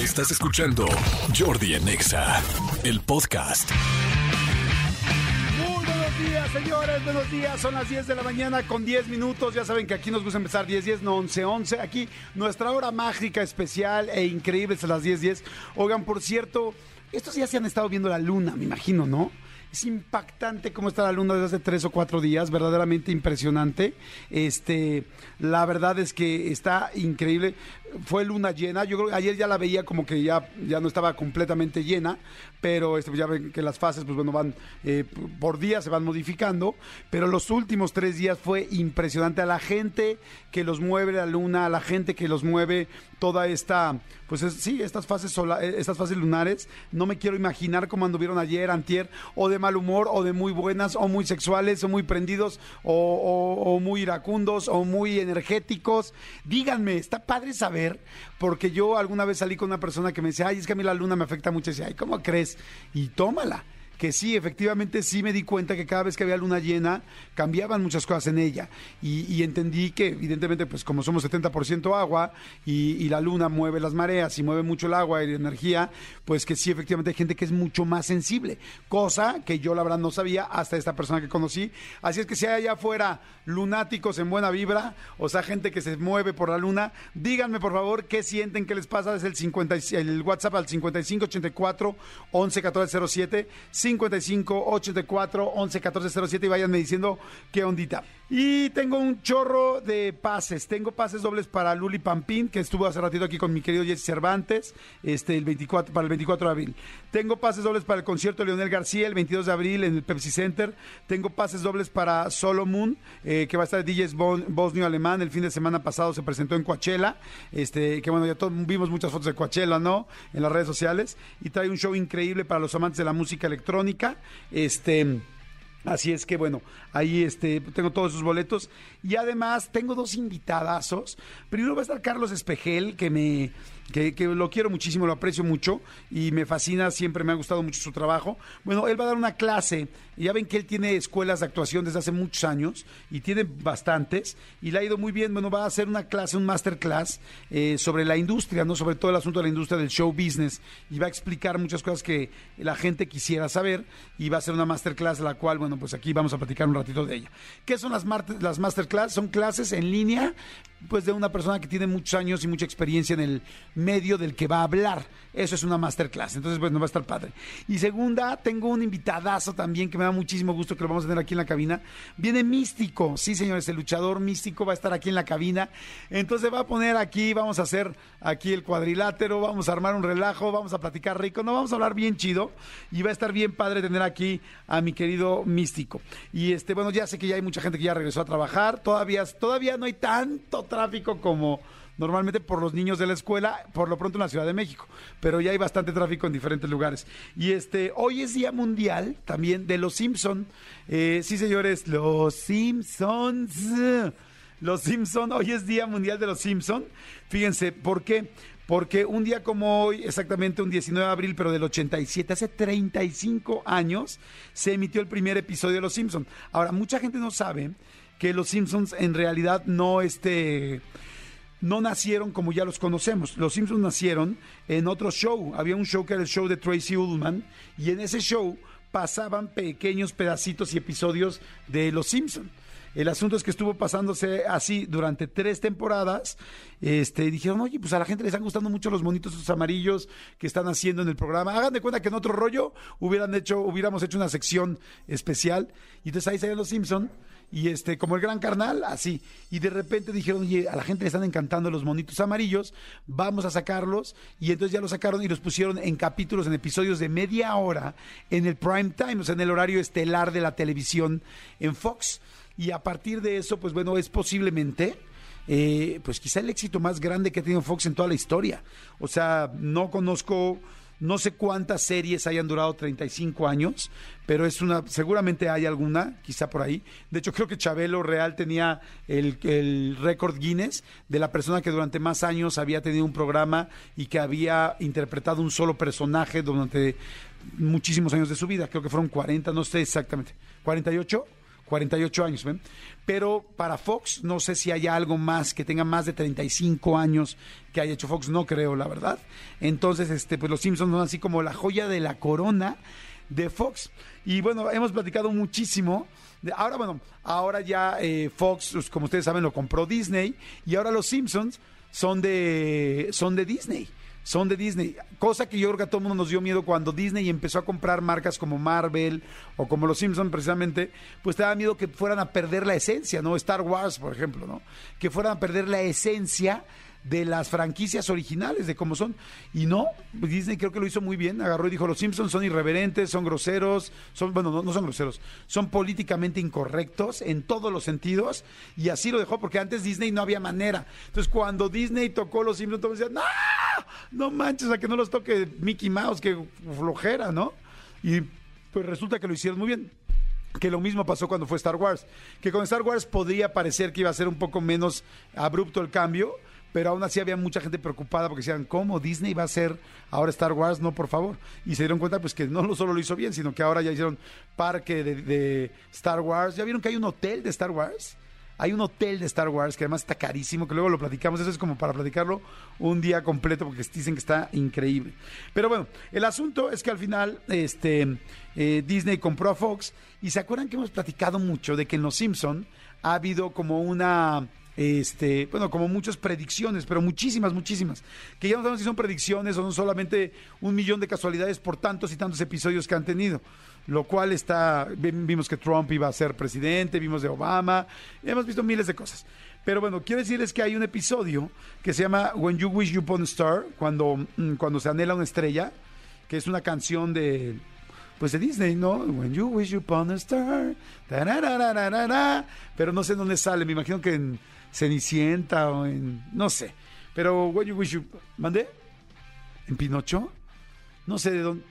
Estás escuchando Jordi Anexa, el podcast. Muy buenos días, señores, buenos días. Son las 10 de la mañana con 10 minutos. Ya saben que aquí nos gusta empezar 10, 10, no 11, 11. Aquí nuestra hora mágica, especial e increíble es a las 10, 10. Oigan, por cierto, estos días se han estado viendo la luna, me imagino, ¿no? Es impactante cómo está la luna desde hace tres o cuatro días, verdaderamente impresionante. Este, la verdad es que está increíble. Fue luna llena. Yo creo que ayer ya la veía como que ya, ya no estaba completamente llena, pero este, pues ya ven que las fases, pues bueno, van eh, por día, se van modificando. Pero los últimos tres días fue impresionante. A la gente que los mueve la luna, a la gente que los mueve toda esta, pues es- sí, estas fases sola- eh, estas fases lunares, no me quiero imaginar cómo anduvieron ayer, antier, o de mal humor, o de muy buenas, o muy sexuales, o muy prendidos, o, o- o muy iracundos, o muy energéticos. Díganme, está padre saber, porque yo alguna vez salí con una persona que me decía, ay, es que a mí la luna me afecta mucho, y decía, ay, ¿cómo crees? Y tómala que sí, efectivamente sí me di cuenta que cada vez que había luna llena cambiaban muchas cosas en ella. Y, entendí que evidentemente pues como somos 70% agua y, la luna mueve las mareas y mueve mucho el agua y la energía, pues que sí efectivamente hay gente que es mucho más sensible, cosa que yo la verdad no sabía hasta esta persona que conocí, así es que si hay allá afuera lunáticos en buena vibra, o sea gente que se mueve por la luna, díganme por favor qué sienten, qué les pasa, es el, 50, y- el WhatsApp al 5584 111407 5584 111407 y váyanme diciendo qué ondita. Y tengo un chorro de pases. Tengo pases dobles para Luli Pampín, que estuvo hace ratito aquí con mi querido Jesse Cervantes, este, el 24, para el 24 de abril. Tengo pases dobles para el concierto de Leonel García el 22 de abril en el Pepsi Center. Tengo pases dobles para Solomon, eh, que va a estar DJs Bon- Bosnio Alemán. El fin de semana pasado se presentó en Coachella. Este, que bueno, ya todos vimos muchas fotos de Coachella, ¿no? En las redes sociales. Y trae un show increíble para los amantes de la música electrónica. Este. Así es que bueno, ahí este, tengo todos esos boletos y además tengo dos invitadazos. Primero va a estar Carlos Espejel, que me que, lo quiero muchísimo, lo aprecio mucho y me fascina, siempre me ha gustado mucho su trabajo. Bueno, él va a dar una clase, ya ven que él tiene escuelas de actuación desde hace muchos años y tiene bastantes y le ha ido muy bien. Bueno, va a hacer una clase, un masterclass eh, sobre la industria, no sobre todo el asunto de la industria del show business y va a explicar muchas cosas que la gente quisiera saber y va a ser una masterclass la cual, bueno, pues aquí vamos a platicar un ratito de ella. ¿Qué son las, las masterclass? Son clases en línea, pues de una persona que tiene muchos años y mucha experiencia en el medio del que va a hablar. Eso es una masterclass. Entonces, bueno, va a estar padre. Y segunda, tengo un invitadazo también que me da muchísimo gusto que lo vamos a tener aquí en la cabina. Viene Místico. Sí, señores, el luchador místico va a estar aquí en la cabina. Entonces va a poner aquí, vamos a hacer aquí el cuadrilátero, vamos a armar un relajo, vamos a platicar rico, no vamos a hablar bien chido y va a estar bien padre tener aquí a mi querido místico. Y este, bueno, ya sé que ya hay mucha gente que ya regresó a trabajar, todavía, todavía no hay tanto tráfico como normalmente por los niños de la escuela, por lo pronto en la Ciudad de México, pero ya hay bastante tráfico en diferentes lugares. Y este, hoy es Día Mundial también de los Simpson. Eh, sí, señores, los Simpsons. Los Simpson, hoy es Día Mundial de los Simpson. Fíjense, ¿por qué? Porque un día como hoy, exactamente un 19 de abril, pero del 87, hace 35 años, se emitió el primer episodio de Los Simpson. Ahora, mucha gente no sabe que Los Simpsons en realidad no este no nacieron como ya los conocemos. Los Simpsons nacieron en otro show. Había un show que era el show de Tracy Ullman y en ese show pasaban pequeños pedacitos y episodios de Los Simpsons. El asunto es que estuvo pasándose así durante tres temporadas. Este, dijeron, oye, pues a la gente les están gustando mucho los monitos amarillos que están haciendo en el programa. Hagan de cuenta que en otro rollo hubieran hecho, hubiéramos hecho una sección especial. Y entonces ahí salían los Simpson y este, como el gran carnal, así. Y de repente dijeron, oye, a la gente le están encantando los monitos amarillos, vamos a sacarlos. Y entonces ya los sacaron y los pusieron en capítulos, en episodios de media hora en el prime time, o sea, en el horario estelar de la televisión en Fox. Y a partir de eso, pues bueno, es posiblemente eh, pues quizá el éxito más grande que ha tenido Fox en toda la historia. O sea, no conozco, no sé cuántas series hayan durado 35 años, pero es una, seguramente hay alguna, quizá por ahí. De hecho, creo que Chabelo Real tenía el, el récord Guinness de la persona que durante más años había tenido un programa y que había interpretado un solo personaje durante muchísimos años de su vida. Creo que fueron 40, no sé exactamente. ¿48? 48 años, ¿ven? Pero para Fox, no sé si haya algo más que tenga más de 35 años que haya hecho Fox, no creo, la verdad. Entonces, este, pues los Simpsons son así como la joya de la corona de Fox. Y bueno, hemos platicado muchísimo. Ahora, bueno, ahora ya eh, Fox, pues, como ustedes saben, lo compró Disney. Y ahora los Simpsons son de, son de Disney. Son de Disney. Cosa que yo creo que a todo el mundo nos dio miedo cuando Disney empezó a comprar marcas como Marvel o como los Simpsons precisamente, pues te daba miedo que fueran a perder la esencia, ¿no? Star Wars, por ejemplo, ¿no? Que fueran a perder la esencia de las franquicias originales, de cómo son. Y no, Disney creo que lo hizo muy bien. Agarró y dijo, los Simpsons son irreverentes, son groseros, son, bueno, no, son groseros, son políticamente incorrectos en todos los sentidos. Y así lo dejó, porque antes Disney no había manera. Entonces, cuando Disney tocó los Simpsons, todos decían, no, no manches, a que no los toque Mickey Mouse, que flojera, ¿no? Y pues resulta que lo hicieron muy bien que lo mismo pasó cuando fue Star Wars, que con Star Wars podría parecer que iba a ser un poco menos abrupto el cambio, pero aún así había mucha gente preocupada porque decían, ¿cómo Disney va a ser ahora Star Wars? No, por favor. Y se dieron cuenta pues que no solo lo hizo bien, sino que ahora ya hicieron parque de, de Star Wars. ¿Ya vieron que hay un hotel de Star Wars? Hay un hotel de Star Wars que además está carísimo, que luego lo platicamos. Eso es como para platicarlo un día completo porque dicen que está increíble. Pero bueno, el asunto es que al final este, eh, Disney compró a Fox y se acuerdan que hemos platicado mucho de que en Los Simpson ha habido como una este, bueno, como muchas predicciones, pero muchísimas, muchísimas, que ya no sabemos si son predicciones o son solamente un millón de casualidades por tantos y tantos episodios que han tenido, lo cual está, vi- vimos que Trump iba a ser presidente, vimos de Obama, hemos visto miles de cosas. Pero bueno, quiero decirles que hay un episodio que se llama When You Wish Upon a Star, cuando, mm, cuando se anhela una estrella, que es una canción de, pues de Disney, ¿no? When you wish upon a star, pero no sé dónde sale, me imagino que en Cenicienta o en, no sé, pero When you wish you, ¿mandé? ¿En Pinocho? No sé de dónde,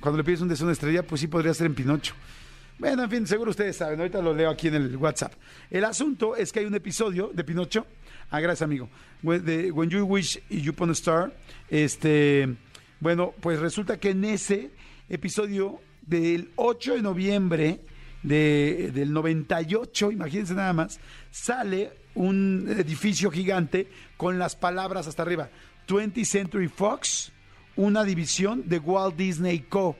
cuando le pides un deseo de estrella, pues sí podría ser en Pinocho. Bueno, en fin, seguro ustedes saben, ahorita lo leo aquí en el WhatsApp. El asunto es que hay un episodio de Pinocho, ah, gracias amigo, de When You Wish You Upon a Star, este, bueno, pues resulta que en ese episodio del 8 de noviembre de- del 98, imagínense nada más, sale un edificio gigante con las palabras hasta arriba, 20th Century Fox, una división de Walt Disney Co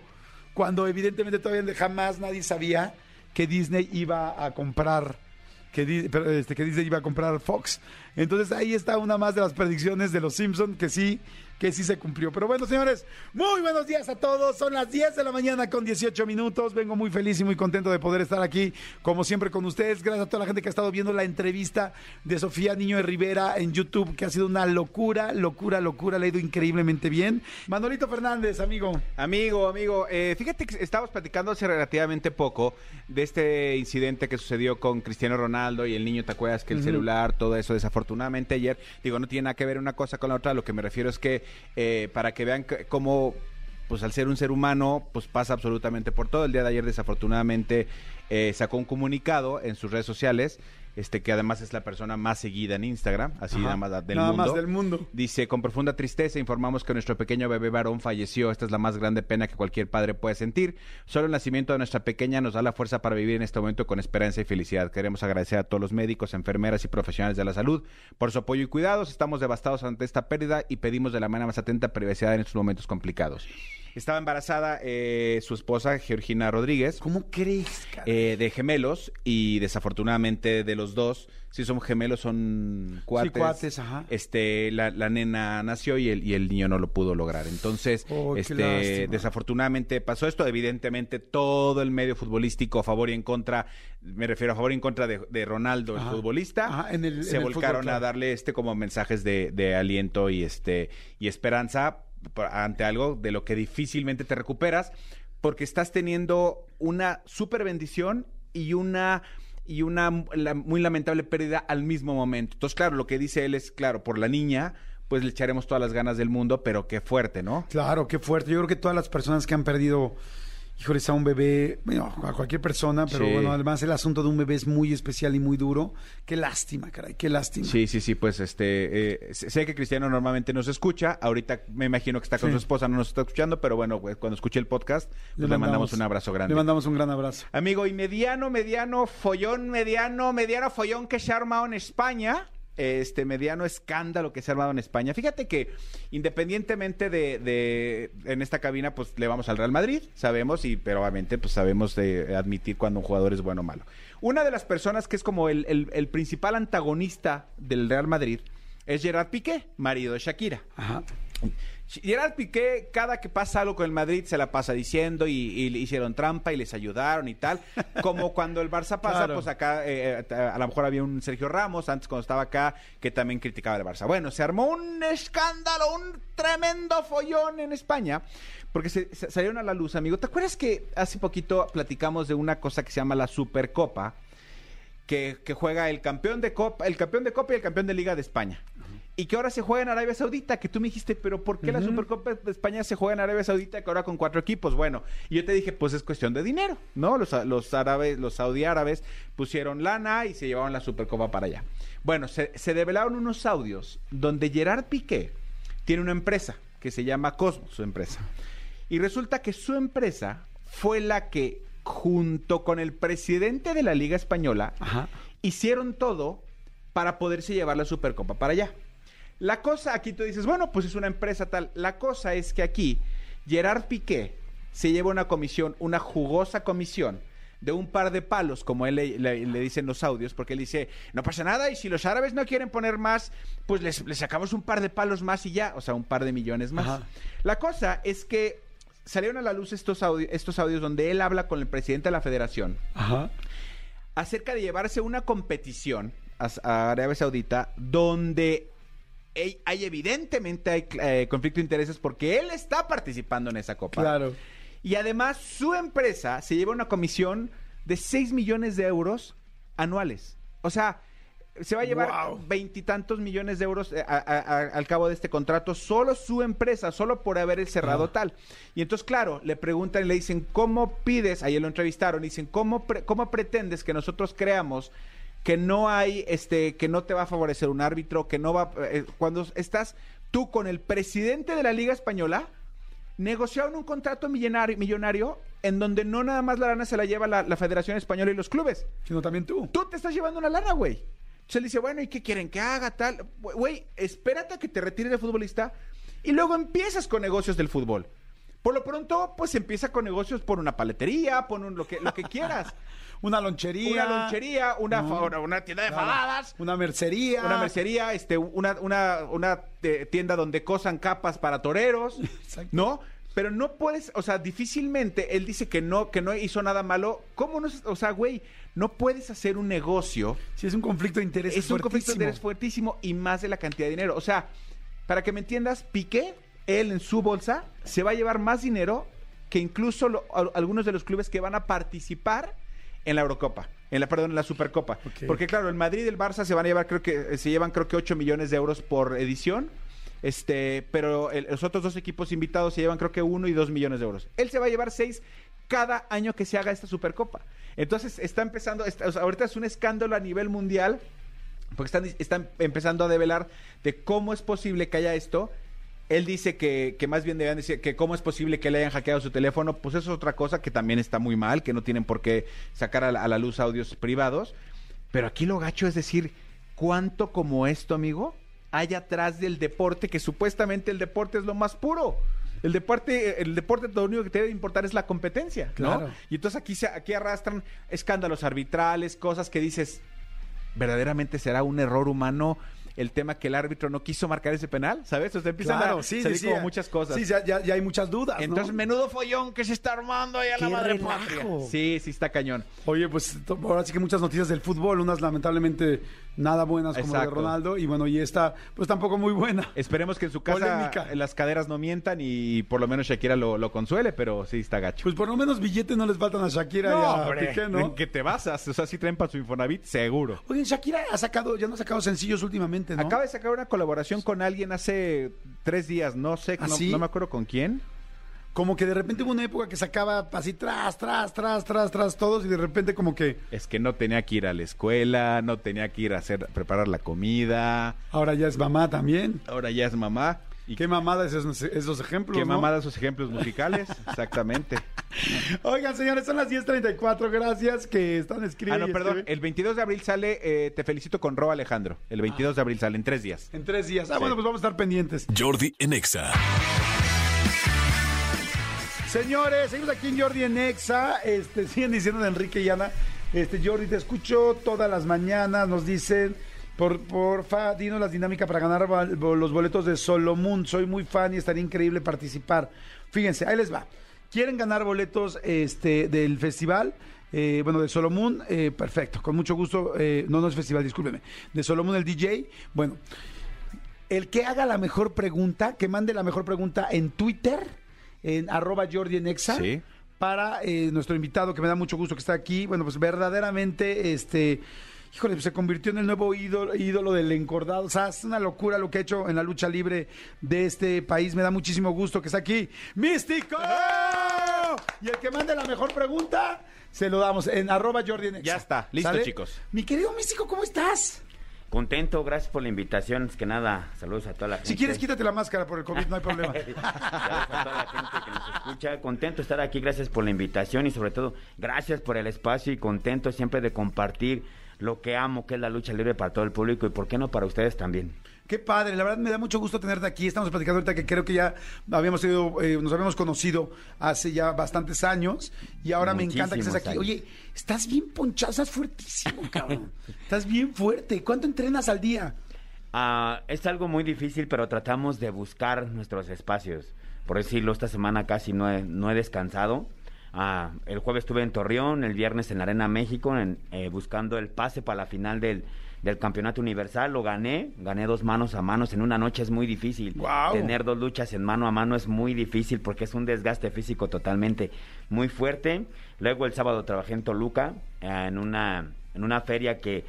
cuando evidentemente todavía jamás nadie sabía que Disney iba a comprar que, este, que Disney iba a comprar Fox. Entonces ahí está una más de las predicciones de los Simpsons que sí que sí se cumplió. Pero bueno, señores, muy buenos días a todos. Son las 10 de la mañana con 18 minutos. Vengo muy feliz y muy contento de poder estar aquí, como siempre, con ustedes. Gracias a toda la gente que ha estado viendo la entrevista de Sofía Niño de Rivera en YouTube, que ha sido una locura, locura, locura. Le ha ido increíblemente bien. Manolito Fernández, amigo. Amigo, amigo, eh, fíjate que estábamos platicando hace relativamente poco de este incidente que sucedió con Cristiano Ronaldo y el niño, ¿te acuerdas? Que el celular, todo eso, desafortunadamente ayer, digo, no tiene nada que ver una cosa con la otra, lo que me refiero es que eh, para que vean cómo, pues al ser un ser humano, pues pasa absolutamente por todo. El día de ayer, desafortunadamente, eh, sacó un comunicado en sus redes sociales, este que además es la persona más seguida en Instagram, así Ajá. nada más del Nada mundo. más del mundo. Dice, con profunda tristeza informamos que nuestro pequeño bebé varón falleció. Esta es la más grande pena que cualquier padre puede sentir. Solo el nacimiento de nuestra pequeña nos da la fuerza para vivir en este momento con esperanza y felicidad. Queremos agradecer a todos los médicos, enfermeras y profesionales de la salud por su apoyo y cuidados. Estamos devastados ante esta pérdida y pedimos de la manera más atenta privacidad en estos momentos complicados. Estaba embarazada eh, su esposa, Georgina Rodríguez ¿Cómo crees, eh, de gemelos y desafortunadamente de los dos, si son gemelos son cuates. cuates, ajá. Este, la, la nena nació y el, y el niño no lo pudo lograr. Entonces, Oh, este, desafortunadamente pasó esto. Evidentemente, todo el medio futbolístico a favor y en contra, me refiero a favor y en contra de, de Ronaldo, Ajá. el futbolista, Ajá, en el- se en el volcaron fútbol, claro. a darle este como mensajes de, de aliento y este y esperanza ante algo de lo que difícilmente te recuperas porque estás teniendo una super bendición y una y una muy lamentable pérdida al mismo momento. Entonces, claro, lo que dice él es, claro, por la niña, pues le echaremos todas las ganas del mundo, pero qué fuerte, ¿no? Claro, qué fuerte. Yo creo que todas las personas que han perdido híjole, a un bebé, bueno, a cualquier persona, pero Sí. bueno, además el asunto de un bebé es muy especial y muy duro. Qué lástima, caray, qué lástima. Sí, sí, sí, pues este, eh, sé que Cristiano normalmente nos escucha, ahorita me imagino que está con Sí. su esposa, no nos está escuchando, pero bueno, pues, cuando escuche el podcast, pues le, mandamos, un abrazo grande. Le mandamos un gran abrazo. Amigo, y mediano, mediano, follón, mediano, mediano follón que se ha armado en España. Este mediano escándalo que se ha armado en España. Fíjate que independientemente de, en esta cabina, pues le vamos al Real Madrid, sabemos, y pero obviamente pues sabemos de admitir cuando un jugador es bueno o malo. Una de las personas que es como el- el principal antagonista del Real Madrid es Gerard Piqué, marido de Shakira. Ajá. Gerard Piqué, cada que pasa algo con el Madrid, se la pasa diciendo y, y le hicieron trampa y les ayudaron y tal. Como cuando el Barça pasa, Claro. pues acá eh, eh, a lo mejor había un Sergio Ramos, antes cuando estaba acá, que también criticaba al Barça. Bueno, se armó un escándalo, un tremendo follón en España, porque se, se- salieron a la luz, amigo. ¿Te acuerdas que hace poquito platicamos de una cosa que se llama la Supercopa? que, que juega el campeón de Copa, el campeón de Copa y el campeón de Liga de España. Y que ahora se juega en Arabia Saudita, que tú me dijiste, pero ¿por qué la. Supercopa de España se juega en Arabia Saudita que ahora con cuatro equipos? Bueno, y yo te dije, pues es cuestión de dinero, ¿no? Los, los árabes, los saudí árabes pusieron lana y se llevaron la Supercopa para allá. Bueno, se, se develaron unos audios donde Gerard Piqué tiene una empresa que se llama Cosmos, su empresa. Y resulta que su empresa fue la que, junto con el presidente de la Liga Española, Ajá. hicieron todo para poderse llevar la Supercopa para allá. La cosa, aquí tú dices, bueno, pues es una empresa tal. La cosa es que aquí Gerard Piqué se lleva una comisión, una jugosa comisión de un par de palos, como él le, le- le dice en los audios, porque él dice, no pasa nada, y si los árabes no quieren poner más, pues les, les sacamos un par de palos más y ya, o sea, un par de millones más. Ajá. La cosa es que salieron a la luz estos, audio- estos audios donde él habla con el presidente de la federación, Ajá. acerca de llevarse una competición a, a Arabia Saudita donde hay, evidentemente hay, eh, conflicto de intereses porque él está participando en esa copa. Claro. Y además su empresa se lleva una comisión de 6 millones de euros anuales. O sea, se va a llevar Wow. veintitantos millones de euros eh, a- a- a- al cabo de este contrato, solo su empresa, solo por haber cerrado Ah. tal. Y entonces, claro, le preguntan y le dicen, ¿cómo pides? Ahí lo entrevistaron, y dicen, ¿cómo, pre- ¿cómo pretendes que nosotros creamos que no hay, este, que no te va a favorecer un árbitro, que no va, eh, cuando estás tú con el presidente de la Liga Española, negociaron un contrato millonario, millonario en donde no nada más la lana se la lleva la, la Federación Española y los clubes. Sino también tú. Tú te estás llevando una lana, güey. Entonces él dice, bueno, ¿y qué quieren que haga tal? Güey, espérate a que te retires de futbolista y luego empiezas con negocios del fútbol. Por lo pronto, pues empieza con negocios por una paletería, por un, lo, que, lo que quieras. Una lonchería. una lonchería, una, No. fa- una, tienda de Claro. faladas. Una mercería. Una mercería, este, una, una, una eh, tienda donde cosan capas para toreros, Exacto. ¿no? Pero no puedes, o sea, difícilmente él dice que no, que no hizo nada malo. ¿Cómo no? O sea, güey, no puedes hacer un negocio. Sí, es un conflicto de interés. Es un conflicto de interés fuertísimo y más de la cantidad de dinero. O sea, para que me entiendas, Piqué, él en su bolsa, se va a llevar más dinero que incluso lo- a- algunos de los clubes que van a participar en la Eurocopa. En la, perdón, en la Supercopa. Porque claro, el Madrid y el Barça se van a llevar, creo que, se llevan creo que 8 millones de euros por edición. Este, pero el- los otros dos equipos invitados se llevan creo que 1 y 2 millones de euros. Él se va a llevar 6 cada año que se haga esta Supercopa. Entonces está empezando, está- o sea, ahorita es un escándalo a nivel mundial porque están, están empezando a develar de cómo es posible que haya esto. Él dice que, que más bien deben decir que cómo es posible que le hayan hackeado su teléfono. Pues eso es otra cosa que también está muy mal, que no tienen por qué sacar a la, a la luz audios privados. Pero aquí lo gacho es decir, ¿cuánto como esto, amigo, hay atrás del deporte? Que supuestamente el deporte es lo más puro. El deporte, el deporte lo único que te debe importar es la competencia, ¿no? Claro. Y entonces aquí, se, aquí arrastran escándalos arbitrales, cosas que dices, verdaderamente será un error humano el tema que el árbitro no quiso marcar ese penal, ¿sabes? O sea, empiezan Claro, a sí, salir sí, como sí. muchas cosas. Sí, ya, ya- ya hay muchas dudas. ¿no? Entonces, menudo follón que se está armando ahí a la ¡Qué madre patria. Sí, sí está cañón. Oye, pues ahora sí que muchas noticias del fútbol, unas lamentablemente nada buenas como la de. Ronaldo, y bueno, y esta, pues tampoco muy buena. Esperemos que en su casa Polémica. las caderas no mientan y por lo menos Shakira lo, lo consuele, pero sí está gacho. Pues por lo menos billetes no les faltan a Shakira y a Piqué, ¿no? ¿en que te basas? O sea, si traen para su Infonavit, seguro. Oye, Shakira ha sacado, ya no ha sacado sencillos últimamente, ¿no? Acaba de sacar una colaboración con alguien hace tres días, no sé, ¿Ah, no, sí? no me acuerdo con quién. Como que de repente hubo una época que sacaba así tras, tras, tras, tras, tras todos y de repente como que Es que no tenía que ir a la escuela, no tenía que ir a hacer, preparar la comida. ahora ya es mamá también. Ahora ya es mamá. ¿Y Qué mamada esos, esos ejemplos. qué ¿no? mamada sus ejemplos musicales? Exactamente. Oigan, señores, son las 10.34. Gracias que están Ah, escribiendo. no, perdón. El 22 de abril sale eh, Te felicito con Ro Alejandro. El 22 de abril sale en tres días. En tres días. Ah, Sí. bueno, pues vamos a estar pendientes. Jordi en Exa. Señores, seguimos aquí en Jordi en Exa. Este, siguen diciendo de Enrique y Ana. Este, Jordi, te escucho todas las mañanas. Nos dicen, por, porfa, dinos las dinámicas para ganar los boletos de Solomon. Soy muy fan y estaría increíble participar. Fíjense, ahí les va. ¿Quieren ganar boletos este, del festival? Eh, bueno, de Solomon, eh, perfecto, con mucho gusto. eh, no, no es festival, discúlpeme. De Solomon, el DJ. Bueno, el que haga la mejor pregunta, que mande la mejor pregunta en Twitter, en arroba Jordi en Exa, Sí. para eh, nuestro invitado, que me da mucho gusto que está aquí. Bueno, pues verdaderamente, este, híjole, pues se convirtió en el nuevo ídolo, ídolo del encordado. O sea, es una locura lo que ha hecho en la lucha libre de este país. Me da muchísimo gusto que está aquí. ¡Místico! Y el que mande la mejor pregunta, se lo damos en arroba Jordi en Exa. Ya está. Listo, chicos. Mi querido Místico, ¿cómo estás? Contento, gracias por la invitación. Es que nada, saludos a toda la gente. Si quieres, quítate la máscara por el COVID, no hay problema. Saludos a toda la gente que nos escucha. Contento de estar aquí, gracias por la invitación y sobre todo, gracias por el espacio y contento siempre de compartir lo que amo, que es la lucha libre para todo el público y por qué no para ustedes también. Qué padre, la verdad me da mucho gusto tenerte aquí. Estamos platicando ahorita que creo que ya habíamos sido, eh, nos habíamos conocido hace ya bastantes años y ahora me encanta que estés aquí. Oye, estás bien ponchado, estás fuertísimo, cabrón. estás bien fuerte. ¿Cuánto entrenas al día? Ah, es algo muy difícil, pero tratamos de buscar nuestros espacios. Por decirlo, esta semana casi no he, no he descansado. Ah, el jueves estuve en Torreón, el viernes en la Arena México, en- eh, buscando el pase para la final del, del Campeonato Universal. Lo gané, gané dos manos a manos. En una noche es muy difícil. Tener dos luchas en mano a mano es muy difícil porque es un desgaste físico totalmente muy fuerte. Luego el sábado trabajé en Toluca, eh, en, una, en una feria que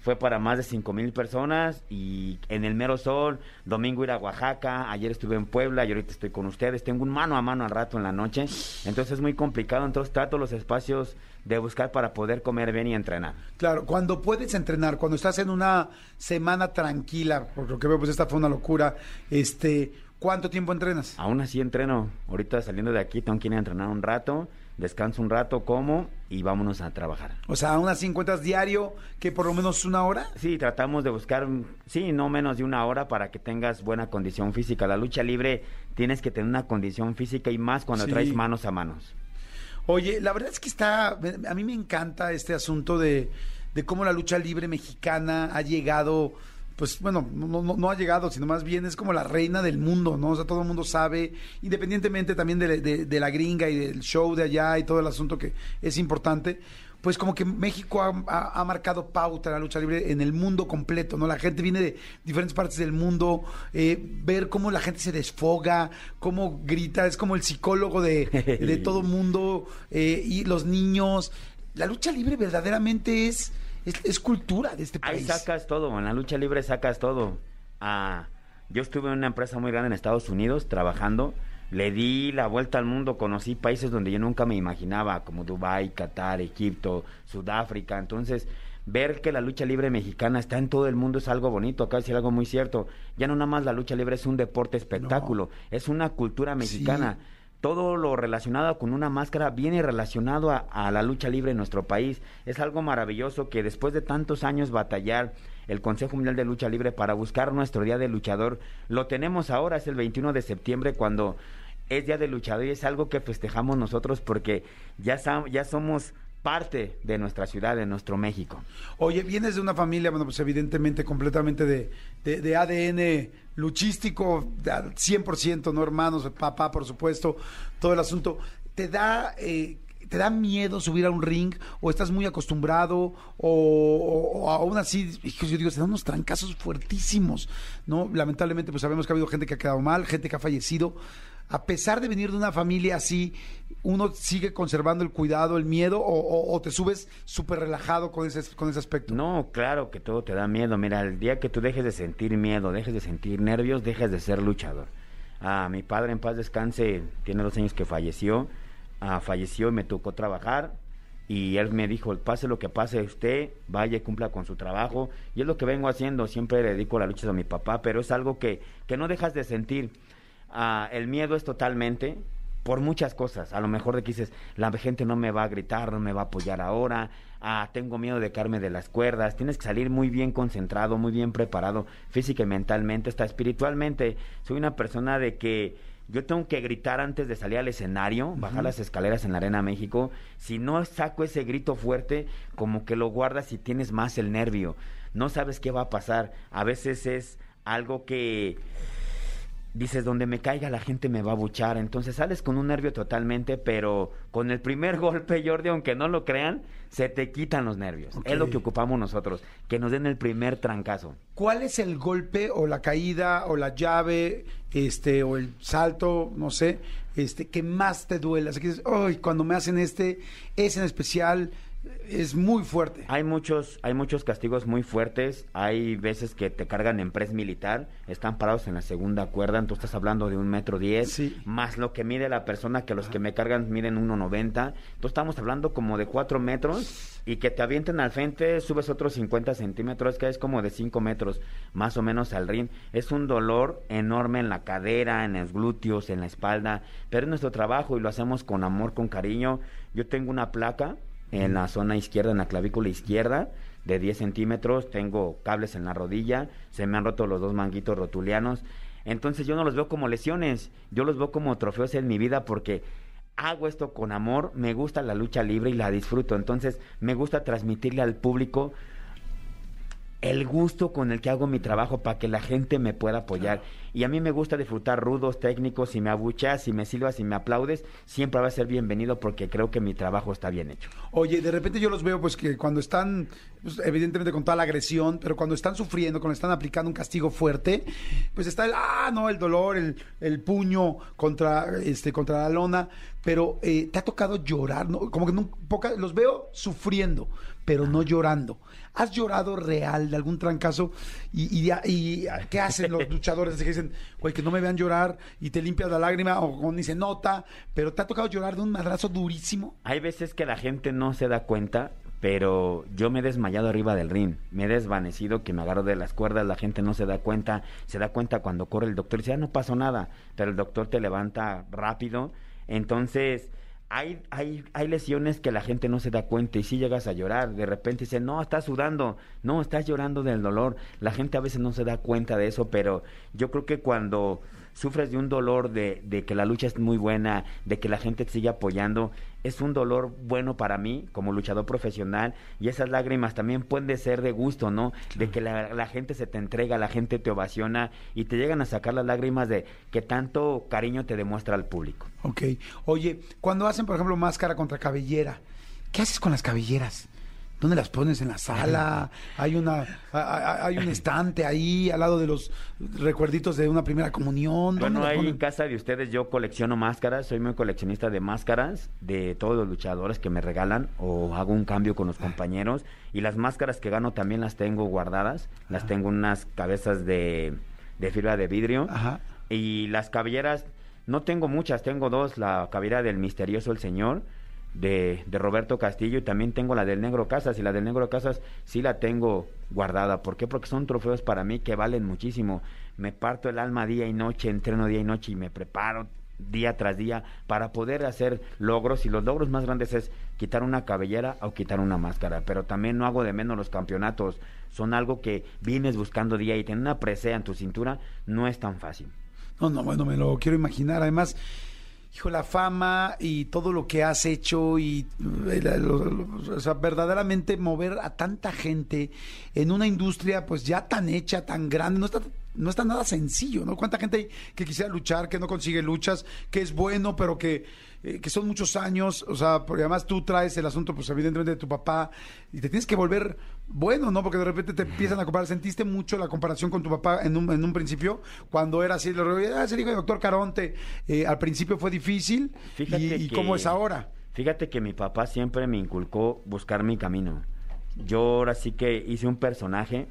fue para más de cinco mil personas y en el mero sol, domingo ir a Oaxaca, ayer estuve en Puebla y ahorita estoy con ustedes, tengo un mano a mano al rato en la noche, entonces es muy complicado, entonces trato los espacios de buscar para poder comer bien y entrenar. Claro, cuando puedes entrenar, cuando estás en una semana tranquila, por lo que veo, pues esta fue una locura, este, ¿cuánto tiempo entrenas? Aún así entreno, ahorita saliendo de aquí tengo que ir a entrenar un rato, descanso un rato, como y vámonos a trabajar. O sea, unas 50 diario, que por lo menos una hora. Sí, tratamos de buscar, sí, no menos de una hora para que tengas buena condición física. La lucha libre tienes que tener una condición física y más cuando Sí. traes manos a manos. Oye, la verdad es que está, a mí me encanta este asunto de, de cómo la lucha libre mexicana ha llegado, pues bueno, no, no, no ha llegado, sino más bien es como la reina del mundo, ¿no? O sea, todo el mundo sabe, independientemente también de, de- de la gringa y del show de allá y todo el asunto que es importante, pues como que México ha, ha- ha marcado pauta en la lucha libre en el mundo completo, ¿no? La gente viene de diferentes partes del mundo, eh, ver cómo la gente se desfoga, cómo grita, es como el psicólogo de, de todo mundo eh, y los niños. La lucha libre verdaderamente es, es, es cultura de este Ahí país. sacas todo, en la lucha libre sacas todo. Ah, yo estuve en una empresa muy grande en Estados Unidos trabajando, le di la vuelta al mundo, conocí países donde yo nunca me imaginaba, como Dubái, Qatar, Egipto, Sudáfrica, entonces ver que la lucha libre mexicana está en todo el mundo es algo bonito, acá es algo muy cierto. Ya no nada más la lucha libre es un deporte espectáculo, es una cultura mexicana. Sí. Todo lo relacionado con una máscara viene relacionado a, la lucha libre en nuestro país. Es algo maravilloso que después de tantos años batallar el Consejo Mundial de Lucha Libre para buscar nuestro Día del Luchador, lo tenemos ahora, es el 21 de septiembre cuando es Día del Luchador y es algo que festejamos nosotros porque ya, ya somos parte de nuestra ciudad, de nuestro México. Oye, vienes de una familia, bueno, pues evidentemente completamente de, de- de ADN luchístico, al 100%, ¿no, hermanos? Papá, por supuesto, todo el asunto. ¿Te da, eh, ¿te da miedo subir a un ring o estás muy acostumbrado o, o- o aún así, yo digo, se dan unos trancazos fuertísimos, ¿no? Lamentablemente, pues sabemos que ha habido gente que ha quedado mal, gente que ha fallecido. A pesar de venir de una familia así, uno sigue conservando el cuidado, el miedo, o, o- te subes súper relajado con ese, con ese aspecto. No, claro que todo te da miedo. Mira, el día que tú dejes de sentir miedo, dejes de sentir nervios, dejes de ser luchador. a mi padre en paz descanse, tiene dos años que falleció, ah, falleció y me tocó trabajar y él me dijo, pase lo que pase usted, vaya y cumpla con su trabajo. Y es lo que vengo haciendo, siempre le dedico la lucha a mi papá, pero es algo que, que no dejas de sentir. Ah, el miedo es totalmente por muchas cosas. A lo mejor de que dices, la gente no me va a gritar, no me va a apoyar ahora, ah, tengo miedo de caerme de las cuerdas. Tienes que salir muy bien concentrado, muy bien preparado, física y mentalmente, hasta espiritualmente. Soy una persona de que yo tengo que gritar antes de salir al escenario, bajar las escaleras en la Arena México. Si no saco ese grito fuerte, como que lo guardas y tienes más el nervio. No sabes qué va a pasar. A veces es algo que dices, donde me caiga la gente me va a buchar. Entonces sales con un nervio totalmente, pero con el primer golpe, Jordi, aunque no lo crean, se te quitan los nervios. Es lo que ocupamos nosotros, que nos den el primer trancazo. ¿Cuál es el golpe o la caída o la llave, este, o el salto, no sé, este, que más te duele? Así que dices, "Ay, cuando me hacen este, ese en especial, es muy fuerte. Hay muchos, hay muchos castigos muy fuertes. Hay veces que te cargan en pres militar, están parados en la segunda cuerda. Tú estás hablando de un metro diez, Sí. más lo que mide la persona, que los que me cargan miden 1.90. Entonces estamos hablando como de cuatro metros y que te avienten al frente, subes otros 50 centímetros, que es como de 5 metros más o menos al ring. Es un dolor enorme en la cadera, en los glúteos, en la espalda, pero es nuestro trabajo y lo hacemos con amor, con cariño. Yo tengo una placa en la zona izquierda, en la clavícula izquierda, de 10 centímetros, tengo cables en la rodilla, se me han roto los dos manguitos rotulianos. Entonces yo no los veo como lesiones, yo los veo como trofeos en mi vida porque hago esto con amor, me gusta la lucha libre y la disfruto. Entonces me gusta transmitirle al público el gusto con el que hago mi trabajo para que la gente me pueda apoyar. Y a mí me gusta disfrutar rudos, técnicos, si me abuchas, si me silbas, si me aplaudes, siempre va a ser bienvenido porque creo que mi trabajo está bien hecho. Oye, de repente yo los veo, pues que cuando están, pues, evidentemente con toda la agresión, pero cuando están sufriendo, cuando están aplicando un castigo fuerte, pues está el, ah, no, el dolor, el, el puño contra, este, contra la lona, pero eh, te ha tocado llorar, ¿no? Como que nunca, poca- los veo sufriendo, pero no llorando. ¿Has llorado real de algún trancazo? ¿Y, y, y qué hacen los luchadores? Dicen, que no me vean llorar y te limpias la lágrima o ni se nota, pero te ha tocado llorar de un madrazo durísimo. Hay veces que la gente no se da cuenta, pero yo me he desmayado arriba del ring, me he desvanecido, que me agarro de las cuerdas, la gente no se da cuenta, se da cuenta cuando corre el doctor y dice, ah, no pasó nada, pero el doctor te levanta rápido, entonces... Hay, hay, hay lesiones que la gente no se da cuenta y si llegas a llorar, de repente dice, no, estás sudando, no, estás llorando del dolor. La gente a veces no se da cuenta de eso, pero yo creo que cuando sufres de un dolor de, de que la lucha es muy buena, de que la gente te sigue apoyando, es un dolor bueno para mí como luchador profesional y esas lágrimas también pueden ser de gusto, ¿no? De que la, la gente se te entrega, la gente te ovaciona y te llegan a sacar las lágrimas de que tanto cariño te demuestra al público. Ok. Oye, cuando hacen, por ejemplo, máscara contra cabellera, ¿qué haces con las cabelleras? ¿Dónde las pones en la sala? Hay una, hay, hay un estante ahí al lado de los recuerditos de una primera comunión. ¿Dónde Bueno, ahí en casa de ustedes yo colecciono máscaras, soy muy coleccionista de máscaras de todos los luchadores que me regalan o hago un cambio con los compañeros y las máscaras que gano también las tengo guardadas, las tengo en unas cabezas de, de fibra de vidrio Ajá. y las cabelleras no tengo muchas, tengo dos, la cabellera del misterioso el señor de, de Roberto Castillo y también tengo la del Negro Casas y la del Negro Casas sí la tengo guardada. ¿Por qué? Porque son trofeos para mí que valen muchísimo. Me parto el alma día y noche, entreno día y noche y me preparo día tras día para poder hacer logros y los logros más grandes es quitar una cabellera o quitar una máscara, pero también no hago de menos los campeonatos, son algo que vienes buscando día y tener una presea en tu cintura no es tan fácil. No, no, bueno, me lo quiero imaginar. Además, hijo, la fama y todo lo que has hecho y, eh, o sea, verdaderamente mover a tanta gente en una industria pues ya tan hecha, tan grande, no está, no está nada sencillo, ¿no? ¿Cuánta gente hay que quisiera luchar, que no consigue luchas, que es bueno, pero que, eh, que son muchos años, o sea, porque además tú traes el asunto, pues evidentemente de tu papá, y te tienes que volver bueno, ¿no? Porque de repente te empiezan a comparar. ¿Sentiste mucho la comparación con tu papá en un, en un principio? Cuando era así, ah, es el hijo del doctor Caronte. Eh, al principio fue difícil. Fíjate ¿Y, y que- cómo es ahora? Fíjate que mi papá siempre me inculcó buscar mi camino. Yo ahora sí que hice un personaje.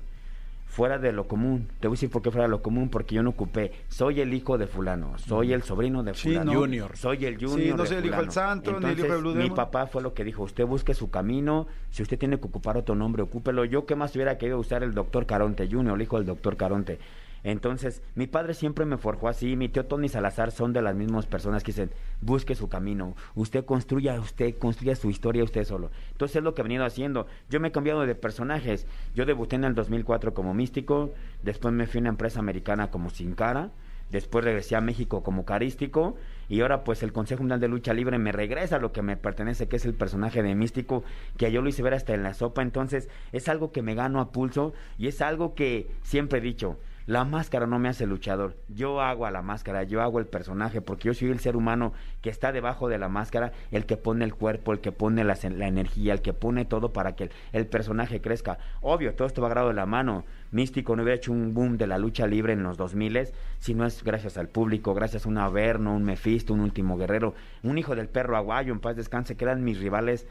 Fuera de lo común. Te voy a decir por qué fuera de lo común, porque yo no ocupé, soy el hijo de fulano, soy el sobrino de Sí, fulano, ¿no? Junior. soy el junior Sí, no de soy el hijo del santo, ni el hijo de Entonces, Blue Mi Demon. papá fue lo que dijo, usted busque su camino, si usted tiene que ocupar otro nombre, ocúpelo. Yo qué más hubiera querido usar el doctor Caronte Junior, el hijo del doctor Caronte. Entonces, mi padre siempre me forjó así, mi tío Tony Salazar son de las mismas personas que dicen, busque su camino, usted construya, usted construya su historia usted solo. Entonces es lo que he venido haciendo. Yo me he cambiado de personajes. Yo debuté en el 2004 como místico, después me fui a una empresa americana como Sin Cara, después regresé a México como carístico y ahora pues el Consejo Mundial de Lucha Libre me regresa a lo que me pertenece, que es el personaje de místico, que yo lo hice ver hasta en la sopa, entonces es algo que me gano a pulso y es algo que siempre he dicho, la máscara no me hace luchador. Yo hago a la máscara, yo hago el personaje, porque yo soy el ser humano que está debajo de la máscara, el que pone el cuerpo, el que pone la, la energía, el que pone todo para que el, personaje crezca. Obvio, todo esto va grado de la mano. Místico no hubiera hecho un boom de la lucha libre en los 2000 si no es gracias al público, gracias a un Averno, un Mephisto, un Último Guerrero, un hijo del perro aguayo, en paz descanse, que eran mis rivales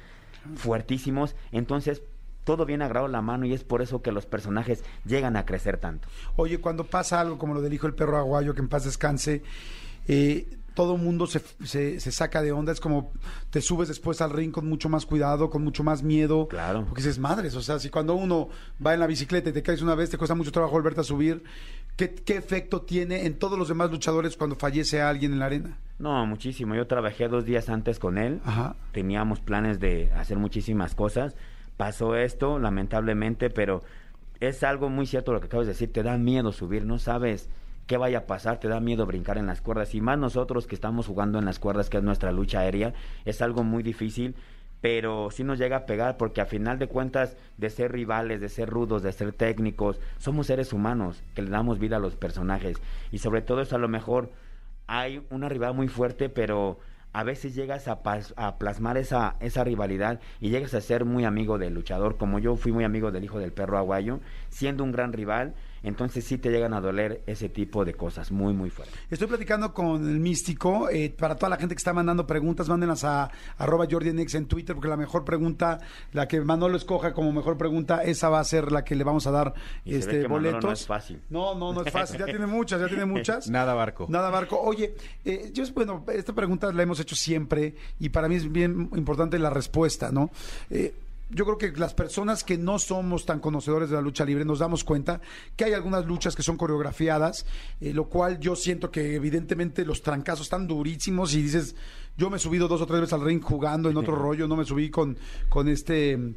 fuertísimos. Entonces, todo viene agarrado la mano y es por eso que los personajes llegan a crecer tanto. Oye, cuando pasa algo como lo del hijo del perro aguayo, que en paz descanse, eh, todo mundo se, se, se, saca de onda, es como te subes después al ring con mucho más cuidado, con mucho más miedo. Claro. Porque dices, madres, o sea, si cuando uno va en la bicicleta y te caes una vez, te cuesta mucho trabajo volverte a subir, ¿qué, qué efecto tiene en todos los demás luchadores cuando fallece alguien en la arena? No, muchísimo. Yo trabajé dos días antes con él. Ajá. Teníamos planes de hacer muchísimas cosas. Pasó esto, lamentablemente, pero es algo muy cierto lo que acabas de decir. Te da miedo subir, no sabes qué vaya a pasar, te da miedo brincar en las cuerdas. Y más nosotros que estamos jugando en las cuerdas, que es nuestra lucha aérea, es algo muy difícil, pero sí nos llega a pegar porque a final de cuentas, de ser rivales, de ser rudos, de ser técnicos, somos seres humanos que le damos vida a los personajes. Y sobre todo eso a lo mejor hay una rivalidad muy fuerte, pero a veces llegas a, a, plasmar esa, esa rivalidad y llegas a ser muy amigo del luchador, como yo fui muy amigo del hijo del perro aguayo, siendo un gran rival, entonces sí te llegan a doler ese tipo de cosas muy, muy fuertes. Estoy platicando con el místico. Eh, para toda la gente que está mandando preguntas, mándenlas a arroba JordianX en Twitter, porque la mejor pregunta, la que Manolo escoja como mejor pregunta, esa va a ser la que le vamos a dar Y este se ve que Manolo boletos. no es fácil. No, no, no es fácil. Ya tiene muchas, ya tiene muchas. Nada barco. Nada, Barco. Oye, eh, yo, bueno, esta pregunta la hemos hecho siempre y para mí es bien importante la respuesta, ¿no? Eh, yo creo que las personas que no somos tan conocedores de la lucha libre nos damos cuenta que hay algunas luchas que son coreografiadas, eh, lo cual yo siento que evidentemente los trancazos están durísimos y dices, yo me he subido dos o tres veces al ring jugando en otro rollo, no me subí con, con este,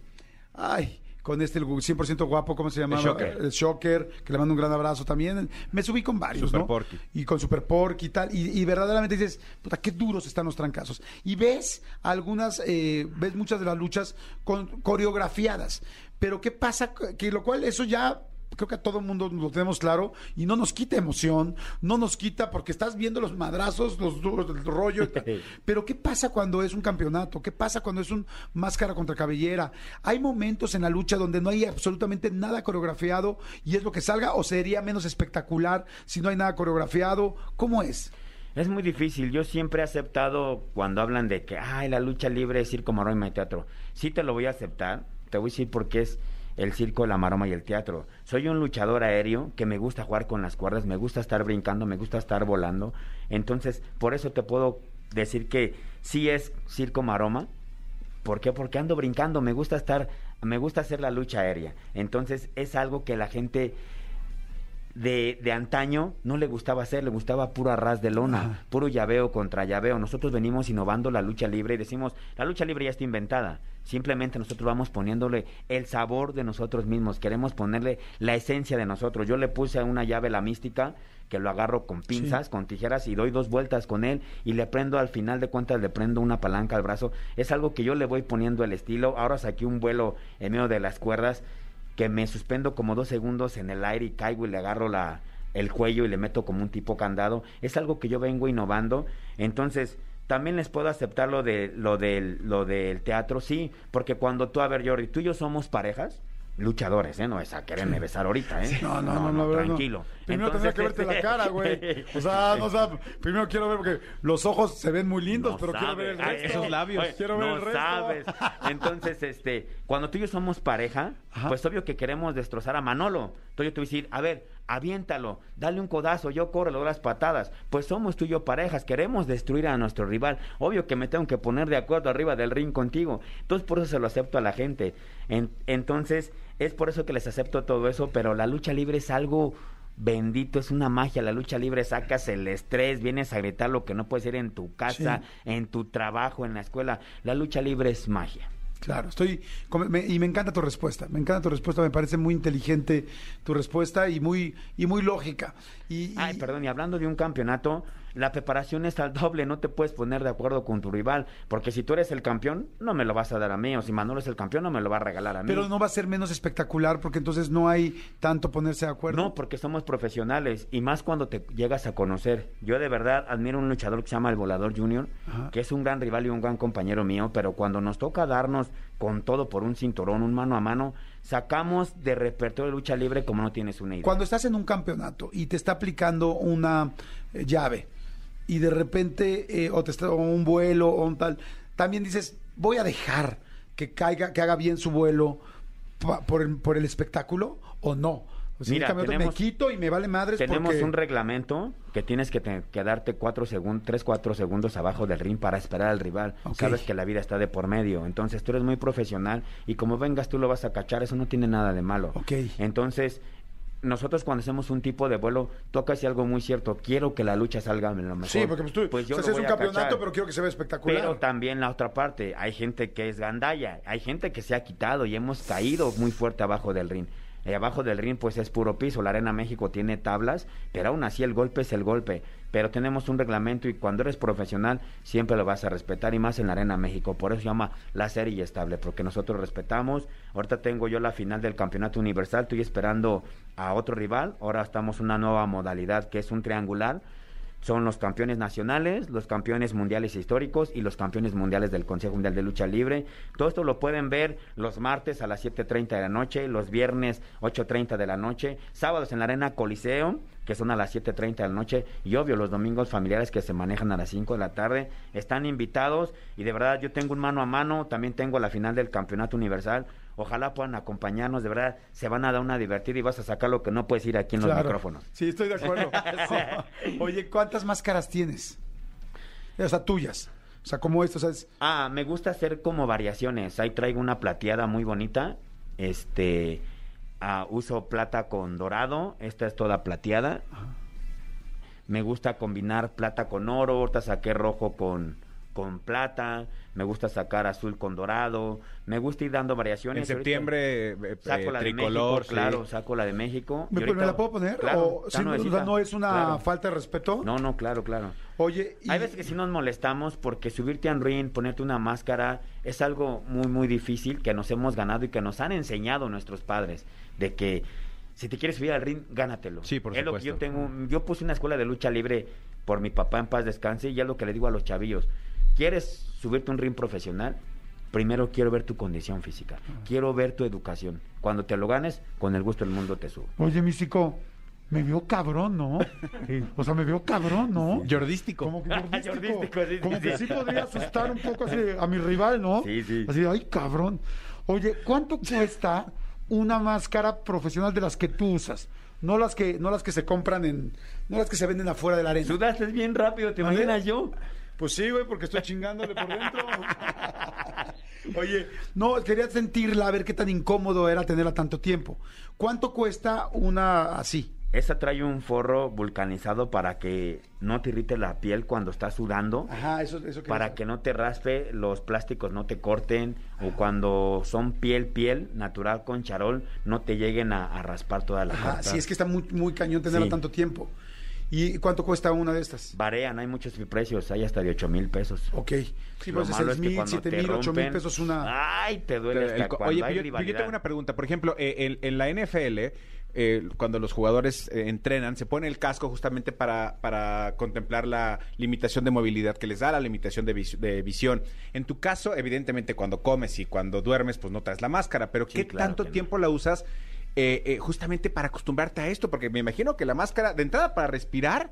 ay, con este el 100% guapo, ¿cómo se llamaba? Shocker. El Shocker, que le mando un gran abrazo también. Me subí con varios, Super ¿no? Porky. Y con Super Porky y tal. Y, y verdaderamente dices, puta, qué duros están los trancazos. Y ves algunas, eh, ves muchas de las luchas con, coreografiadas. Pero ¿qué pasa? Que lo cual, eso ya creo que a todo el mundo lo tenemos claro y no nos quita emoción, no nos quita porque estás viendo los madrazos, los, los el rollo. y tal. Pero ¿qué pasa cuando es un campeonato? ¿Qué pasa cuando es un máscara contra cabellera? Hay momentos en la lucha donde no hay absolutamente nada coreografiado y es lo que salga o sería menos espectacular si no hay nada coreografiado. ¿Cómo es? Es muy difícil. Yo siempre he aceptado cuando hablan de que, ay, la lucha libre es circo, maroma y teatro. Sí te lo voy a aceptar. Te voy a decir por qué es el circo, la maroma y el teatro. Soy un luchador aéreo que me gusta jugar con las cuerdas, me gusta estar brincando, me gusta estar volando. Entonces, por eso te puedo decir que sí es circo, maroma. ¿Por qué? Porque ando brincando, me gusta estar, me gusta hacer la lucha aérea. Entonces, es algo que la gente de, de, antaño no le gustaba hacer, le gustaba puro arras de lona, Ajá. puro llaveo contra llaveo. Nosotros venimos innovando la lucha libre y decimos, la lucha libre ya está inventada. Simplemente nosotros vamos poniéndole el sabor de nosotros mismos, queremos ponerle la esencia de nosotros. Yo le puse a una llave la mística, que lo agarro con pinzas, Sí. con tijeras y doy dos vueltas con él y le prendo al final de cuentas, le prendo una palanca al brazo. Es algo que yo le voy poniendo el estilo. Ahora saqué un vuelo en medio de las cuerdas que me suspendo como dos segundos en el aire y caigo y le agarro la, el cuello y le meto como un tipo candado. Es algo que yo vengo innovando. Entonces, también les puedo aceptar lo, de, lo, del, lo del teatro, sí, porque cuando tú, a ver, Jordi, tú y yo somos parejas, luchadores, ¿eh? No es a quererme besar ahorita, ¿eh? No, no, no, no, no, tranquilo. Primero Entonces, tendría que verte la cara, güey. O sea, no, o sea, primero quiero ver porque los ojos se ven muy lindos, No pero quiero ver el resto. esos labios. Oye, Quiero ver el resto. sabes. Entonces, este, cuando tú y yo somos pareja, Ajá. pues obvio que queremos destrozar a Manolo. Entonces yo te voy a decir, a ver, aviéntalo, dale un codazo, yo corro, le doy las patadas. Pues somos tú y yo parejas, queremos destruir a nuestro rival. Obvio que me tengo que poner de acuerdo arriba del ring contigo. Entonces por eso se lo acepto a la gente. En- entonces, es por eso que les acepto todo eso, pero la lucha libre es algo bendito, es una magia. La lucha libre sacas el estrés, vienes a gritar lo que no puedes ir en tu casa, Sí. en tu trabajo, en la escuela. La lucha libre es magia. Claro, estoy me- y me encanta tu respuesta. Me encanta tu respuesta, me parece muy inteligente tu respuesta y muy y muy lógica. Y, y- Ay, perdón, y hablando de un campeonato, la preparación es al doble, no te puedes poner de acuerdo con tu rival, porque si tú eres el campeón, no me lo vas a dar a mí, o si Manolo es el campeón, no me lo va a regalar a mí. pero no va a ser menos espectacular porque entonces no hay tanto ponerse de acuerdo. No, porque somos profesionales y más cuando te llegas a conocer. Yo de verdad admiro un luchador que se llama el Volador Junior, Ajá. que es un gran rival y un gran compañero mío, pero cuando nos toca darnos con todo por un cinturón, un mano a mano, sacamos de repertorio de lucha libre como no tienes una idea. Cuando estás en un campeonato y te está aplicando una eh, llave y de repente, eh, o, te está, o un vuelo o un tal, también dices, voy a dejar que caiga, que haga bien su vuelo por, por el espectáculo o no. Sea, Mira, tenemos- me quito y me vale madres Tenemos porque... un reglamento que tienes que te- quedarte cuatro segundos, tres, cuatro segundos abajo del ring para esperar al rival. Sabes que la vida está de por medio. Entonces tú eres muy profesional y como vengas tú lo vas a cachar. Eso no tiene nada de malo. Ok. Entonces, nosotros cuando hacemos un tipo de vuelo, toca decir algo muy cierto. Quiero que la lucha salga lo mejor. Sí, porque pues tú Pues yo o sea, lo es un a campeonato, cachar. pero quiero que se vea espectacular. Pero también la otra parte, hay gente que es gandalla, hay gente que se ha quitado y hemos caído muy fuerte abajo del ring. Y abajo del ring pues es puro piso, la Arena México tiene tablas, pero aún así el golpe es el golpe. Pero tenemos un reglamento y cuando eres profesional siempre lo vas a respetar y más en la Arena México. Por eso se llama la serie estable, porque nosotros respetamos. Ahorita tengo yo la final del Campeonato Universal, estoy esperando a otro rival. Ahora estamos en una nueva modalidad que es un triangular son los campeones nacionales, los campeones mundiales históricos y los campeones mundiales del Consejo Mundial de Lucha Libre. Todo esto lo pueden ver los martes a las 7.30 de la noche, los viernes 8.30 de la noche, sábados en la Arena Coliseo, que son a las 7.30 de la noche, y obvio los domingos familiares que se manejan a las 5 de la tarde. Están invitados y de verdad yo tengo un mano a mano, también tengo la final del Campeonato Universal. Ojalá puedan acompañarnos, de verdad, se van a dar una divertida y vas a sacar lo que no puedes ir aquí en los micrófonos. Sí, estoy de acuerdo. Oye, ¿cuántas máscaras tienes? O sea, tuyas. O sea, como esto, o sea, es- Ah, me gusta hacer como variaciones. Ahí traigo una plateada muy bonita. Este, ah, uso plata con dorado. Esta es toda plateada. Me gusta combinar plata con oro. Ahorita saqué rojo con, con plata. Me gusta sacar azul con dorado. Me gusta ir dando variaciones. En septiembre, eh, Saco eh, la de México, sí. claro, saco la de México. ¿Me, la puedo poner? Claro, o, sí, no, es una Claro. falta de respeto? No, no, claro, claro. Oye, y- Hay veces que sí nos molestamos porque subirte a un ring, ponerte una máscara, es algo muy, muy difícil que nos hemos ganado y que nos han enseñado nuestros padres. De que si te quieres subir al ring, gánatelo. Sí, por es lo que supuesto. yo tengo. Yo puse una escuela de lucha libre por mi papá en paz descanse y es lo que le digo a los chavillos. ¿Quieres subirte a un ring profesional? Primero quiero ver tu condición física. Quiero ver tu educación. Cuando te lo ganes, con el gusto del mundo te subo. Oye, místico, me veo cabrón, ¿no? O sea, me veo cabrón, ¿no? Jordístico. Como que jordístico. Jordístico, sí, sí, Como que sí. podría asustar un poco así a mi rival, ¿no? Sí, sí. Así, ay, cabrón. Oye, ¿cuánto cuesta una máscara profesional de las que tú usas? No las que, no las que se compran en, no las que se venden afuera de la arena. Sudaste bien rápido, ¿te imaginas yo? Pues sí, güey, porque estoy chingándole por dentro. Oye, no, quería sentirla, a ver qué tan incómodo era tenerla tanto tiempo. ¿Cuánto cuesta una así? Esa trae un forro vulcanizado para que no te irrite la piel cuando estás sudando, Ajá, eso, eso para que no te raspe, los plásticos no te corten, o cuando son piel, piel, natural con charol, no te lleguen a, a raspar toda la Ajá, carta. sí, es que está muy, muy cañón tenerla Sí. tanto tiempo. ¿Y cuánto cuesta una de estas? Varían, hay muchos precios, hay hasta de 8 mil pesos. Ok. Sí, Lo pues es que mil, cuando siete te mil, ocho mil rompen, pesos una... Ay, te duele hasta el cuando Oye, hay yo, tengo una pregunta. Por ejemplo, eh, en, en la NFL, eh, cuando los jugadores eh, entrenan, se pone el casco justamente para, para contemplar la limitación de movilidad que les da, la limitación de, vis- de visión. En tu caso, evidentemente, cuando comes y cuando duermes, pues no traes la máscara, pero ¿qué claro tanto no. tiempo la usas eh, eh, justamente para acostumbrarte a esto? Porque me imagino que la máscara, de entrada, para respirar,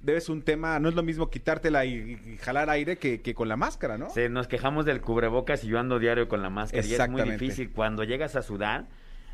debes un tema, no es lo mismo quitártela y, y jalar aire que, que con la máscara, ¿no? Sí, nos quejamos del cubrebocas y yo ando diario con la máscara. Y es muy difícil. Cuando llegas a sudar,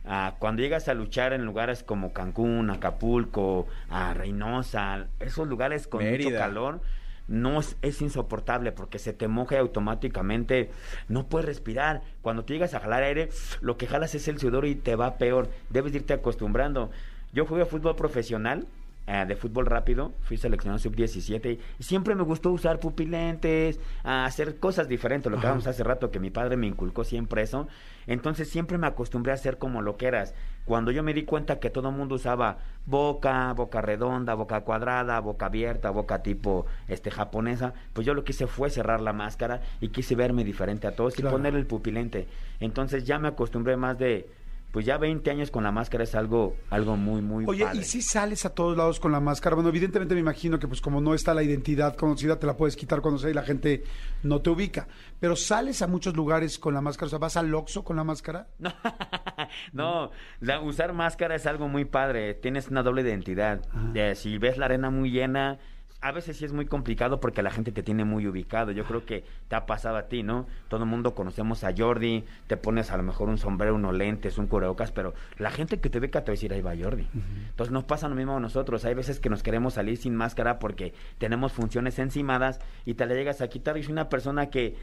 ah, cuando llegas a luchar en lugares como Cancún, Acapulco, a Reynosa, esos lugares con mucho calor, no es, es insoportable porque se te moja y automáticamente no puedes respirar. Cuando te llegas a jalar aire, lo que jalas es el sudor y te va peor. Debes de irte acostumbrando. Yo jugué a fútbol profesional eh, de fútbol rápido, fui seleccionado sub-17 y siempre me gustó usar pupilentes, hacer cosas diferentes, lo que Ajá. hablamos hace rato, que mi padre me inculcó siempre eso. Entonces siempre me acostumbré a hacer como lo que eras. Cuando yo me di cuenta que todo el mundo usaba boca, boca redonda, boca cuadrada, boca abierta, boca tipo este japonesa, pues yo lo que hice fue cerrar la máscara y quise verme diferente a todos Claro. y poner el pupilente. Entonces ya me acostumbré más de pues ya 20 años con la máscara es algo algo muy muy Oye, padre. ¿y si sales a todos lados con la máscara? Bueno, evidentemente me imagino que pues como no está la identidad conocida, te la puedes quitar cuando sea y la gente no te ubica. Pero sales a muchos lugares con la máscara, o sea, ¿vas al Oxxo con la máscara? No, no, la- usar máscara es algo muy padre. Tienes una doble identidad. Eh, si ves la arena muy llena, a veces sí es muy complicado porque la gente te tiene muy ubicado. Yo creo que te ha pasado a ti, ¿no? Todo el mundo conocemos a Jordi, te pones a lo mejor un sombrero, unos lentes, un cubrebocas, pero la gente que te ve te va a decir, ahí va Jordi. Entonces nos pasa lo mismo a nosotros. Hay veces que nos queremos salir sin máscara porque tenemos funciones encimadas y te la llegas a quitar. Y soy una persona que,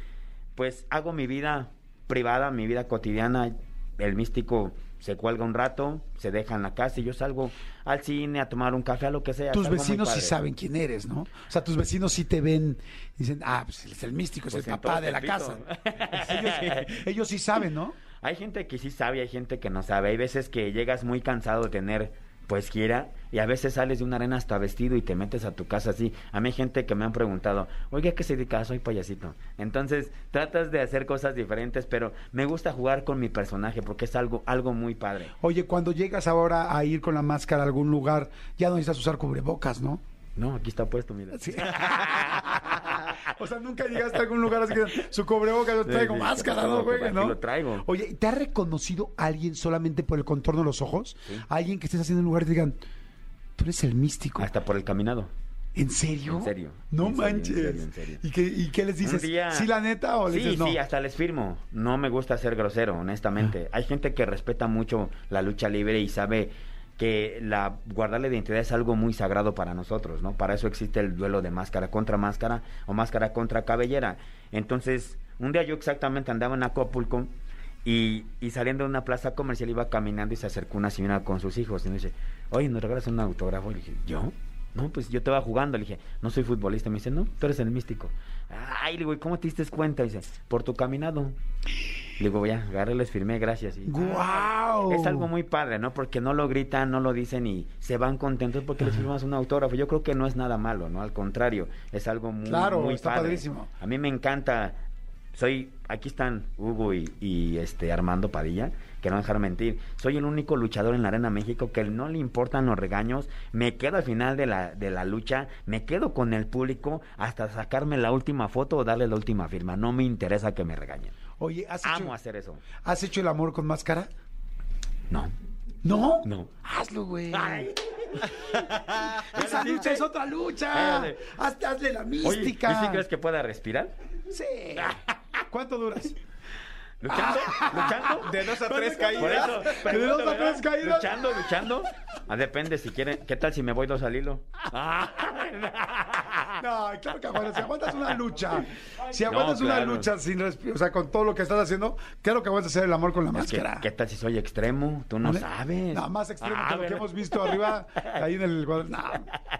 pues, hago mi vida privada, mi vida cotidiana. El místico se cuelga un rato, se deja en la casa y yo salgo al cine a tomar un café, a lo que sea. Tus vecinos sí saben quién eres, ¿no? O sea, tus vecinos sí te ven y dicen, ah, pues es el místico, es Pues el en papá de la casa. ellos, ellos sí saben, ¿no? Hay gente que sí sabe, hay gente que no sabe. Hay veces que llegas muy cansado de tener pues gira y a veces sales de una arena hasta vestido y te metes a tu casa así. A mí hay gente que me han preguntado, oiga, ¿qué se dedica? "Ah, Soy payasito. Entonces tratas de hacer cosas diferentes, pero me gusta jugar con mi personaje porque es algo, algo muy padre. Oye, cuando llegas ahora a ir con la máscara a algún lugar, ya no necesitas usar cubrebocas, ¿no? No, aquí está puesto, mira. Sí. o sea, nunca llegaste a algún lugar así que su cubrebocas lo traigo sí, máscara, ¿no, aquí ¿no? lo traigo. Oye, ¿te ha reconocido alguien solamente por el contorno de los ojos? Alguien que estés haciendo en un lugar y te digan, tú eres el místico. Hasta por el caminado. ¿En serio? En serio, No en serio, en manches. serio, en serio. ¿Y, qué, ¿Y qué les dices? Día- ¿Sí la neta o les sí, dices no? sí, hasta les firmo. No me gusta ser grosero, honestamente. Hay gente que respeta mucho la lucha libre y sabe que la guardar la identidad es algo muy sagrado para nosotros, ¿no? Para eso existe el duelo de máscara contra máscara o máscara contra cabellera. Entonces, un día yo exactamente andaba en Acapulco y, y saliendo de una plaza comercial iba caminando y se acercó una señora con sus hijos y me dice, oye, ¿nos regalas un autógrafo? Y le dije, ¿yo? No, pues yo estaba jugando. Le dije, no soy futbolista. Me dice, no, tú eres el místico. Ay, le digo, ¿y cómo te diste cuenta? dice, por tu caminado. Le digo, ya, agarré, les firmé, gracias. Y, ¡Guau! Es algo muy padre, ¿no? Porque no lo gritan, no lo dicen y se van contentos porque les firmas un autógrafo. Yo creo que no es nada malo, ¿no? Al contrario, es algo muy, Claro, muy está padre. padrísimo. A mí me encanta. Soy, aquí están Hugo y, y, este Armando Padilla, que no dejaron mentir. Soy el único luchador en la Arena México que no le importan los regaños. Me quedo al final de la, de la lucha, me quedo con el público hasta sacarme la última foto o darle la última firma. No me interesa que me regañen. Oye, ¿has hecho, Amo hacer eso. ¿has hecho el amor con máscara? No. ¿No? No. Hazlo, güey. Ay. Esa lucha es otra lucha. Hazte, hazle la Oye, mística. ¿y si crees que pueda respirar? Sí. ¿Cuánto duras? ¿Luchando? ¿Luchando? De dos a tres Por caídas. eso, De dos a tres caídas. ¿Luchando, luchando? Ah, depende si quieren. ¿Qué tal si me voy dos al hilo? Ah. No, claro que aguantas. Si aguantas una lucha, si aguantas una claro. lucha sin o sea, con todo lo que estás haciendo, claro que aguantas hacer el amor con la máscara. ¿Qué tal si soy extremo? Tú no ¿Vale? sabes. No, más extremo Ah, que lo que hemos visto arriba, ahí en el. No,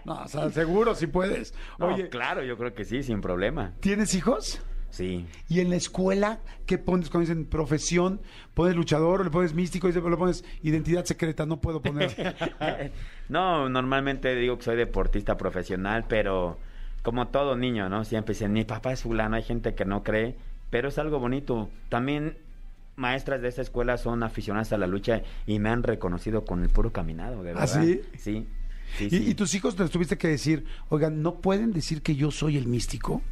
no, o sea, seguro si puedes. No, Oye, claro, yo creo que sí, sin problema. ¿tienes hijos? Sí. Y en la escuela, ¿qué pones cuando dicen profesión? ¿Pones luchador o le pones místico y le pones identidad secreta? No puedo poner. no, normalmente digo que soy deportista profesional, pero como todo niño, ¿no? Siempre dicen, mi papá es fulano, hay gente que no cree, pero es algo bonito. También maestras de esa escuela son aficionadas a la lucha y me han reconocido con el puro caminado, de ¿Ah, verdad. sí? Sí. sí, ¿Y, sí. y tus hijos les tuviste que decir, oigan, ¿no pueden decir que yo soy el místico?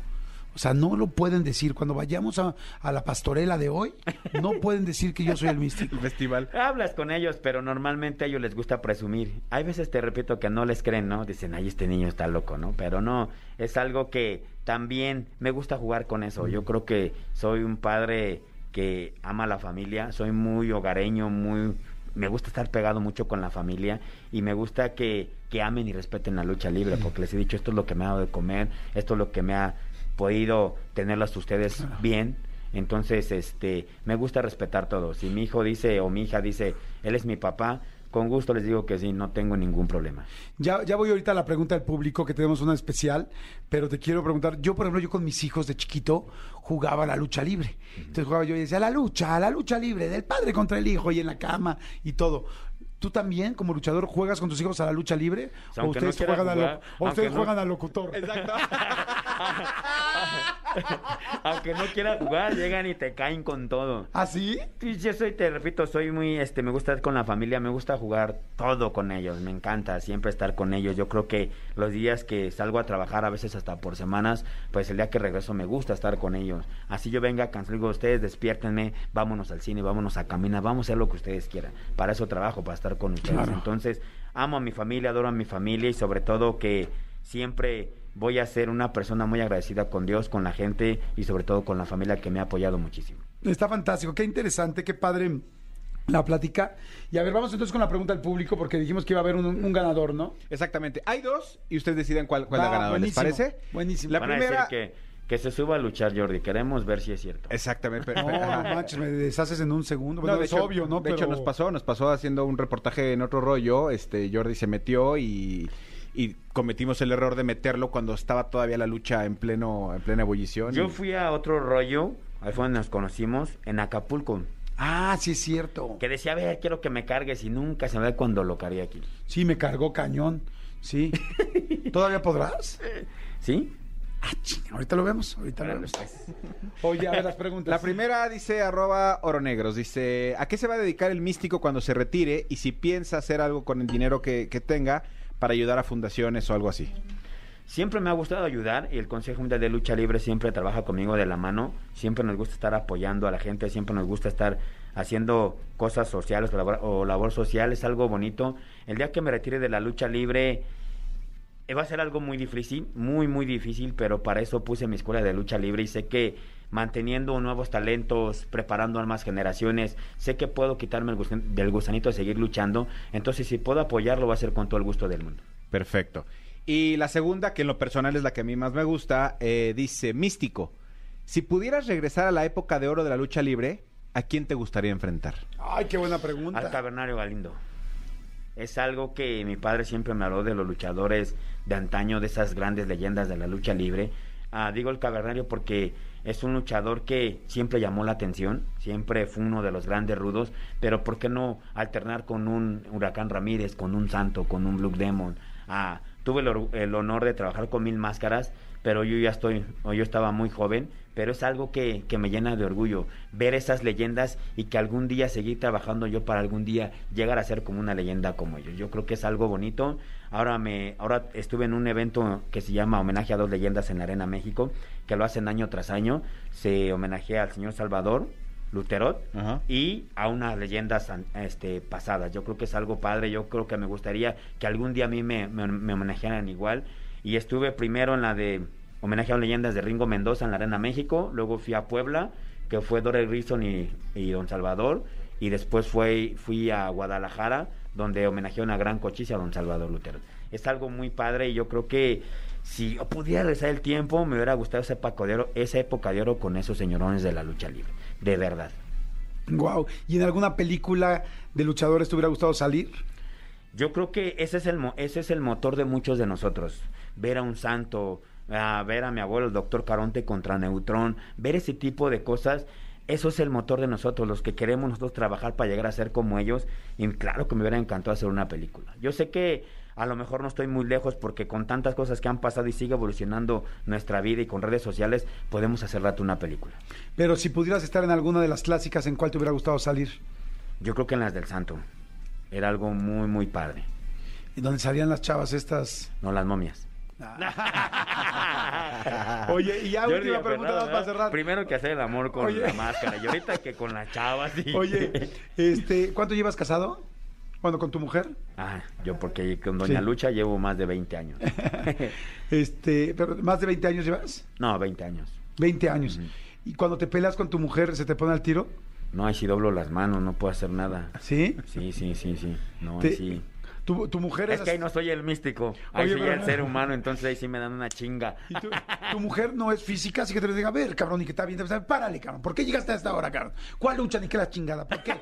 O sea, no lo pueden decir. Cuando vayamos a, a la pastorela de hoy, no pueden decir que yo soy el místico. El festival. Hablas con ellos, pero normalmente a ellos les gusta presumir. Hay veces, te repito, que no les creen, ¿no? Dicen, ay, este niño está loco, ¿no? Pero no, es algo que también me gusta jugar con eso. Yo creo que soy un padre que ama a la familia, soy muy hogareño, muy... Me gusta estar pegado mucho con la familia y me gusta que, que amen y respeten la lucha libre, porque les he dicho, esto es lo que me ha dado de comer, esto es lo que me ha podido tenerlas ustedes bien. Entonces, este, me gusta respetar todo. Si mi hijo dice o mi hija dice, él es mi papá, con gusto les digo que sí, no tengo ningún problema. Ya, ya voy ahorita a la pregunta del público, que tenemos una especial, pero te quiero preguntar, yo por ejemplo, yo con mis hijos de chiquito jugaba a la lucha libre. Entonces jugaba yo y decía, la lucha, la lucha libre, del padre contra el hijo y en la cama y todo. ¿Tú también, como luchador, juegas con tus hijos a la lucha libre? O sea, ¿O aunque no ustedes, juegan, a lo- o ustedes no- juegan al locutor? Exacto. Aunque no quiera jugar, llegan y te caen con todo. ¿Ah, sí? Yo soy, te repito, soy muy, este, me gusta estar con la familia, me gusta jugar todo con ellos, me encanta siempre estar con ellos. Yo creo que los días que salgo a trabajar, a veces hasta por semanas, pues el día que regreso me gusta estar con ellos. Así yo venga cansado, digo, ustedes despiértenme, vámonos al cine, vámonos a caminar, vamos a hacer lo que ustedes quieran. Para eso trabajo, para estar con ustedes. Claro. Entonces, amo a mi familia, adoro a mi familia y sobre todo que siempre voy a ser una persona muy agradecida con Dios, con la gente y sobre todo con la familia que me ha apoyado muchísimo. Está fantástico, qué interesante, qué padre la plática. Y a ver, vamos entonces con la pregunta del público, porque dijimos que iba a haber un, un ganador, ¿no? Exactamente. Hay dos y ustedes deciden cuál, cuál es la ganadora. ¿Les parece? buenísimo. La Van a primera. decir que, que se suba a luchar, Jordi. Queremos ver si es cierto. Exactamente. pero- No, no manches, me deshaces en un segundo. No, de es hecho, obvio, ¿no? De hecho, nos pasó, nos pasó haciendo un reportaje en otro rollo. Este, Jordi se metió y, y cometimos el error de meterlo cuando estaba todavía la lucha en pleno, en plena ebullición. Yo y- fui a otro rollo, ahí fue donde nos conocimos, en Acapulco. Ah, sí es cierto. Que decía, a ver, quiero que me cargues y nunca se me ve cuando lo cargué aquí. Sí, me cargó cañón. Sí. ¿Todavía podrás? ¿Sí? Ah, ching, ahorita lo vemos, ahorita lo vemos. pues. Oye, a ver las preguntas. La primera dice arroba oronegros, dice, ¿a qué se va a dedicar el místico cuando se retire y si piensa hacer algo con el dinero que, que tenga para ayudar a fundaciones o algo así? Siempre me ha gustado ayudar y el Consejo Mundial de Lucha Libre siempre trabaja conmigo de la mano. Siempre nos gusta estar apoyando a la gente, siempre nos gusta estar haciendo cosas sociales o labor, social. Es algo bonito. El día que me retire de la lucha libre eh, va a ser algo muy difícil, muy, muy difícil, pero para eso puse mi escuela de lucha libre y sé que manteniendo nuevos talentos, preparando a más generaciones, sé que puedo quitarme el gusan- del gusanito de seguir luchando. Entonces, si puedo apoyarlo, va a ser con todo el gusto del mundo. Perfecto. Y la segunda, que en lo personal es la que a mí más me gusta, eh, dice, místico, si pudieras regresar a la época de oro de la lucha libre, ¿a quién te gustaría enfrentar? Ay, qué buena pregunta. Al cavernario Galindo. Es algo que mi padre siempre me habló de los luchadores de antaño, de esas grandes leyendas de la lucha libre. Ah, digo el cavernario porque es un luchador que siempre llamó la atención, siempre fue uno de los grandes rudos, pero ¿por qué no alternar con un Huracán Ramírez, con un Santo, con un Blue Demon? Ah, tuve el, el honor de trabajar con Mil Máscaras, pero yo ya estoy, yo estaba muy joven, pero es algo que, que me llena de orgullo, ver esas leyendas y que algún día seguir trabajando yo para algún día llegar a ser como una leyenda como ellos. Yo creo que es algo bonito. Ahora me, ahora estuve en un evento que se llama Homenaje a dos leyendas en la Arena México, que lo hacen año tras año. Se homenajea al señor Salvador Luterot Ajá. y a unas leyendas este, pasadas. Yo creo que es algo padre, yo creo que me gustaría que algún día a mí me, me, me homenajearan igual. Y estuve primero en la de homenaje a leyendas de Ringo Mendoza en la Arena México, luego fui a Puebla, que fue Dore Rison y, y Don Salvador, y después fue, fui a Guadalajara, donde homenajeé a una gran cochiza a Don Salvador Lutero. Es algo muy padre y yo creo que si yo pudiera regresar el tiempo, me hubiera gustado de oro, esa época de oro con esos señorones de la lucha libre, de verdad. Wow. ¿Y en alguna película de luchadores te hubiera gustado salir? Yo creo que ese es el ese es el motor de muchos de nosotros. Ver a un santo, a ver a mi abuelo, el doctor Caronte contra Neutrón, ver ese tipo de cosas, eso es el motor de nosotros, los que queremos nosotros trabajar para llegar a ser como ellos. Y claro que me hubiera encantado hacer una película. Yo sé que a lo mejor no estoy muy lejos porque con tantas cosas que han pasado y sigue evolucionando nuestra vida y con redes sociales, podemos hacer rato una película. Pero si pudieras estar en alguna de las clásicas, ¿en cuál te hubiera gustado salir? Yo creo que en las del Santo. Era algo muy, muy padre. ¿Y dónde salían las chavas estas? No las momias. Oye, y ya Jordi, última pregunta más para cerrar. Primero que hacer el amor con Oye. la máscara. Y ahorita que con las chavas. y- Oye, este, ¿cuánto llevas casado? Bueno, con tu mujer. Ah, yo porque con Doña Sí. Lucha llevo más de 20 años. Este, pero más de 20 años llevas? no, 20 años. 20 años. ¿Y cuando te peleas con tu mujer, se te pone al tiro? No, ahí sí doblo las manos, no puedo hacer nada. ¿Sí? Sí, sí, sí, sí. No, Te- ahí sí. Tu, tu mujer Es que ahí no soy el místico, ahí Oye, soy pero el ser humano, entonces ahí sí me dan una chinga. Y tu, tu mujer no es física, así que te diga, a ver, cabrón, y que está bien, párale, cabrón, ¿por qué llegaste a esta hora, cabrón? ¿Cuál lucha ni qué la chingada? ¿Por qué?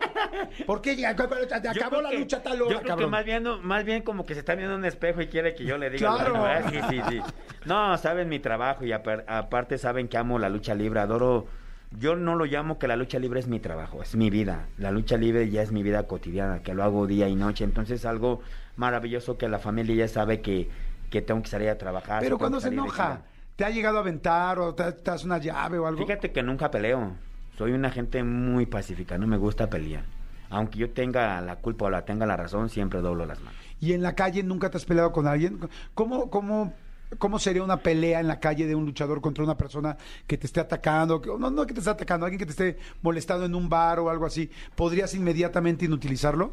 ¿Por qué llegaste? Acabó la que- lucha tal hora, Yo creo cabrón. que más bien, no- más bien como que se está viendo en un espejo y quiere que yo le diga. Claro. Sí, sí, sí. No, saben mi trabajo y apar- aparte saben que amo la lucha libre, adoro... Yo no lo llamo que la lucha libre es mi trabajo, es mi vida. La lucha libre ya es mi vida cotidiana, que lo hago día y noche. Entonces es algo maravilloso que la familia ya sabe que, que tengo que salir a trabajar. Pero cuando se enoja. ¿te ha llegado a aventar o te, te das una llave o algo? Fíjate que nunca peleo. Soy una gente muy pacífica, no me gusta pelear. Aunque yo tenga la culpa o la tenga la razón, siempre doblo las manos. ¿Y en la calle nunca te has peleado con alguien? ¿Cómo, cómo, cómo sería una pelea en la calle de un luchador contra una persona que te esté atacando? No, no que te esté atacando, alguien que te esté molestando en un bar o algo así. ¿Podrías inmediatamente inutilizarlo?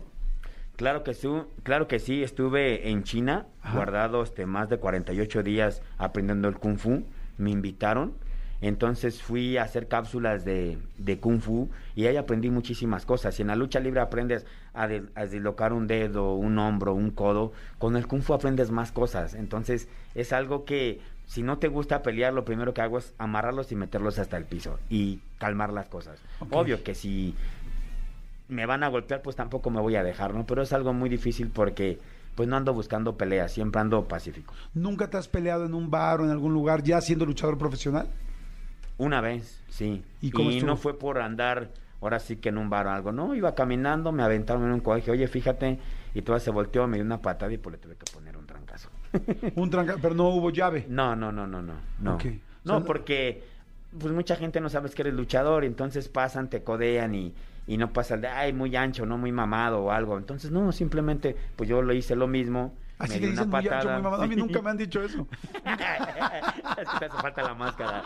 Claro que sí, claro que sí, estuve en China, Ajá. guardado este, más de 48 días aprendiendo el Kung Fu, me invitaron, entonces fui a hacer cápsulas de, de Kung Fu y ahí aprendí muchísimas cosas. Si en la lucha libre aprendes a, de- a deslocar un dedo, un hombro, un codo, con el Kung Fu aprendes más cosas, entonces es algo que si no te gusta pelear, lo primero que hago es amarrarlos y meterlos hasta el piso y calmar las cosas. Obvio que si me van a golpear, pues tampoco me voy a dejar, ¿no? Pero es algo muy difícil porque pues no ando buscando peleas, siempre ando pacífico. ¿Nunca te has peleado en un bar o en algún lugar ya siendo luchador profesional? Una vez, sí. ¿Y cómo estuvo? no fue por andar ahora sí que en un bar o algo, no, iba caminando, me aventaron en un colegio, oye, fíjate, y toda se volteó, me dio una patada y pues le tuve que poner un trancazo. Un tranca, pero no hubo llave. No, no, no, no, no. No, no O sea, porque pues mucha gente no sabes que eres luchador, entonces pasan, te codean y, y no pasa el de, ay, muy ancho, no muy mamado o algo. Entonces, no, simplemente, pues yo lo hice lo mismo. Así me di dicen muy ancho, muy mamado. A mí nunca me han dicho eso. es que te hace falta la máscara.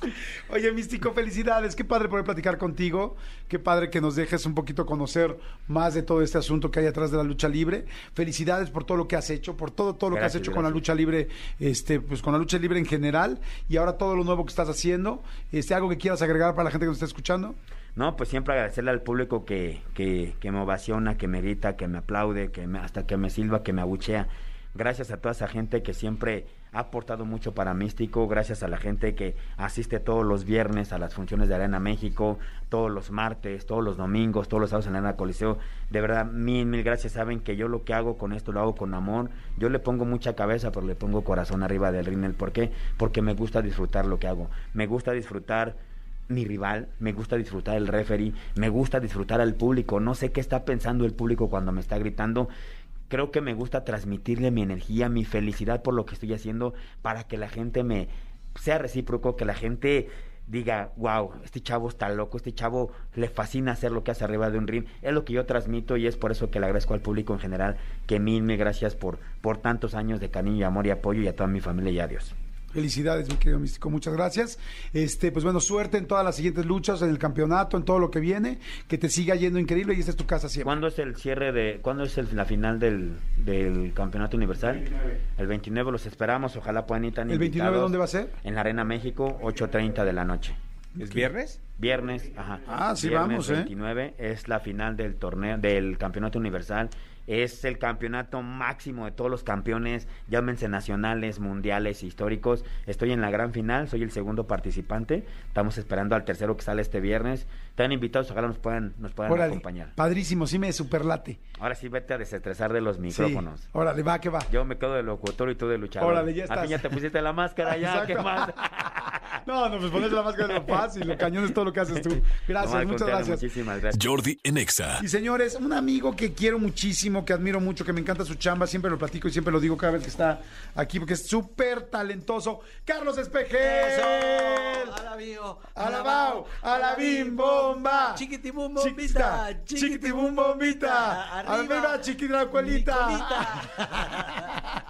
Oye, Místico, felicidades. Qué padre poder platicar contigo. Qué padre que nos dejes un poquito conocer más de todo este asunto que hay atrás de la lucha libre. Felicidades por todo lo que has hecho, por todo, todo lo que has Gracias, hecho con la lucha libre, este, pues con la lucha libre en general y ahora todo lo nuevo que estás haciendo. Este, algo que quieras agregar para la gente que nos está escuchando. No, pues siempre agradecerle al público que, que, me ovaciona, que me grita, que me aplaude, que me, hasta que me silba, que me abuchea. Gracias a toda esa gente que siempre ha aportado mucho para Místico, gracias a la gente que asiste todos los viernes a las funciones de Arena México, todos los martes, todos los domingos, todos los sábados en Arena Coliseo. De verdad, mil, mil gracias. Saben que yo lo que hago con esto lo hago con amor. Yo le pongo mucha cabeza, pero le pongo corazón arriba del ring. ¿Por qué? Porque me gusta disfrutar lo que hago. Me gusta disfrutar mi rival, me gusta disfrutar el referee, me gusta disfrutar al público, no sé qué está pensando el público cuando me está gritando. Creo que me gusta transmitirle mi energía, mi felicidad por lo que estoy haciendo para que la gente me sea recíproco, que la gente diga, wow, este chavo está loco, este chavo le fascina hacer lo que hace arriba de un ring. Es lo que yo transmito y es por eso que le agradezco al público en general que mil, mil gracias por, por tantos años de cariño amor y apoyo y a toda mi familia y adiós. Felicidades, mi querido Místico, muchas gracias. Este, pues bueno, suerte en todas las siguientes luchas, en el campeonato, en todo lo que viene, que te siga yendo increíble y esta es tu casa siempre. ¿Cuándo es el cierre de, cuándo es el- la final del, del campeonato universal? El 29 los esperamos, ojalá puedan ir tan ¿El 29 invitados. dónde va a ser? En la Arena México, 8.30 de la noche. ¿Es viernes? Viernes, ajá. Ah, sí, Viernes vamos, ¿eh? 29 es la final del torneo, del campeonato universal. Es el campeonato máximo de todos los campeones, llámense nacionales, mundiales, históricos. Estoy en la gran final, soy el segundo participante. Estamos esperando al tercero que sale este viernes. Están invitados, ojalá nos puedan, nos puedan Órale, acompañar. padrísimo, sí me superlate. Ahora sí, vete a desestresar de los Sí, micrófonos. órale, va que va. Yo me quedo de locutor y tú de luchador. Órale, ya A estás. ti ya te pusiste la máscara, ya, ¿qué más? No, no, pues ponerse la máscara es lo fácil, lo cañón es todo lo que haces tú. Gracias, muchas gracias. Muchísimas gracias. Jordi en Exa. Y señores, un amigo que quiero muchísimo, que admiro mucho, que me encanta su chamba, siempre lo platico y siempre lo digo cada vez que está aquí porque es súper talentoso. Carlos Espejel. Alabío. Alabao, alabim bomba. Chiquitibum bombita. chiquitibum bombita. Arriba, chiquidracuelita.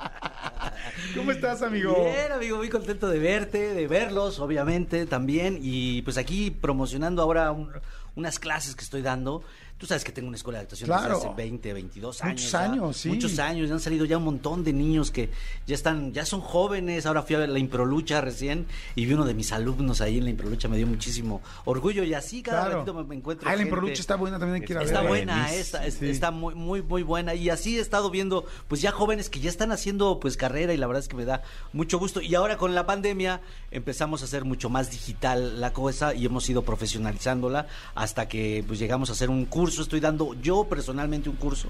¿Cómo estás, amigo? Bien, amigo, muy contento de verte, de verlos, obviamente, también. Y pues aquí promocionando ahora un- unas clases que estoy dando. Tú sabes que tengo una escuela de actuación Claro. desde hace 20, 22 años. Muchos ya. años, sí. Muchos años. Ya han salido ya un montón de niños que ya están, ya son jóvenes. Ahora fui a ver la Improlucha recién y vi uno de mis alumnos ahí en la Improlucha. Me dio muchísimo orgullo y así cada Claro. ratito me, me encuentro Ah, la. Improlucha está buena, también hay que ir a Está buena, Buenísimo. esta, es- Sí. está muy, muy, muy buena. Y así he estado viendo, pues ya jóvenes que ya están haciendo pues carrera y la verdad es que me da mucho gusto. Y ahora con la pandemia empezamos a hacer mucho más digital la cosa y hemos ido profesionalizándola hasta que pues llegamos a hacer un curso. Estoy dando yo personalmente un curso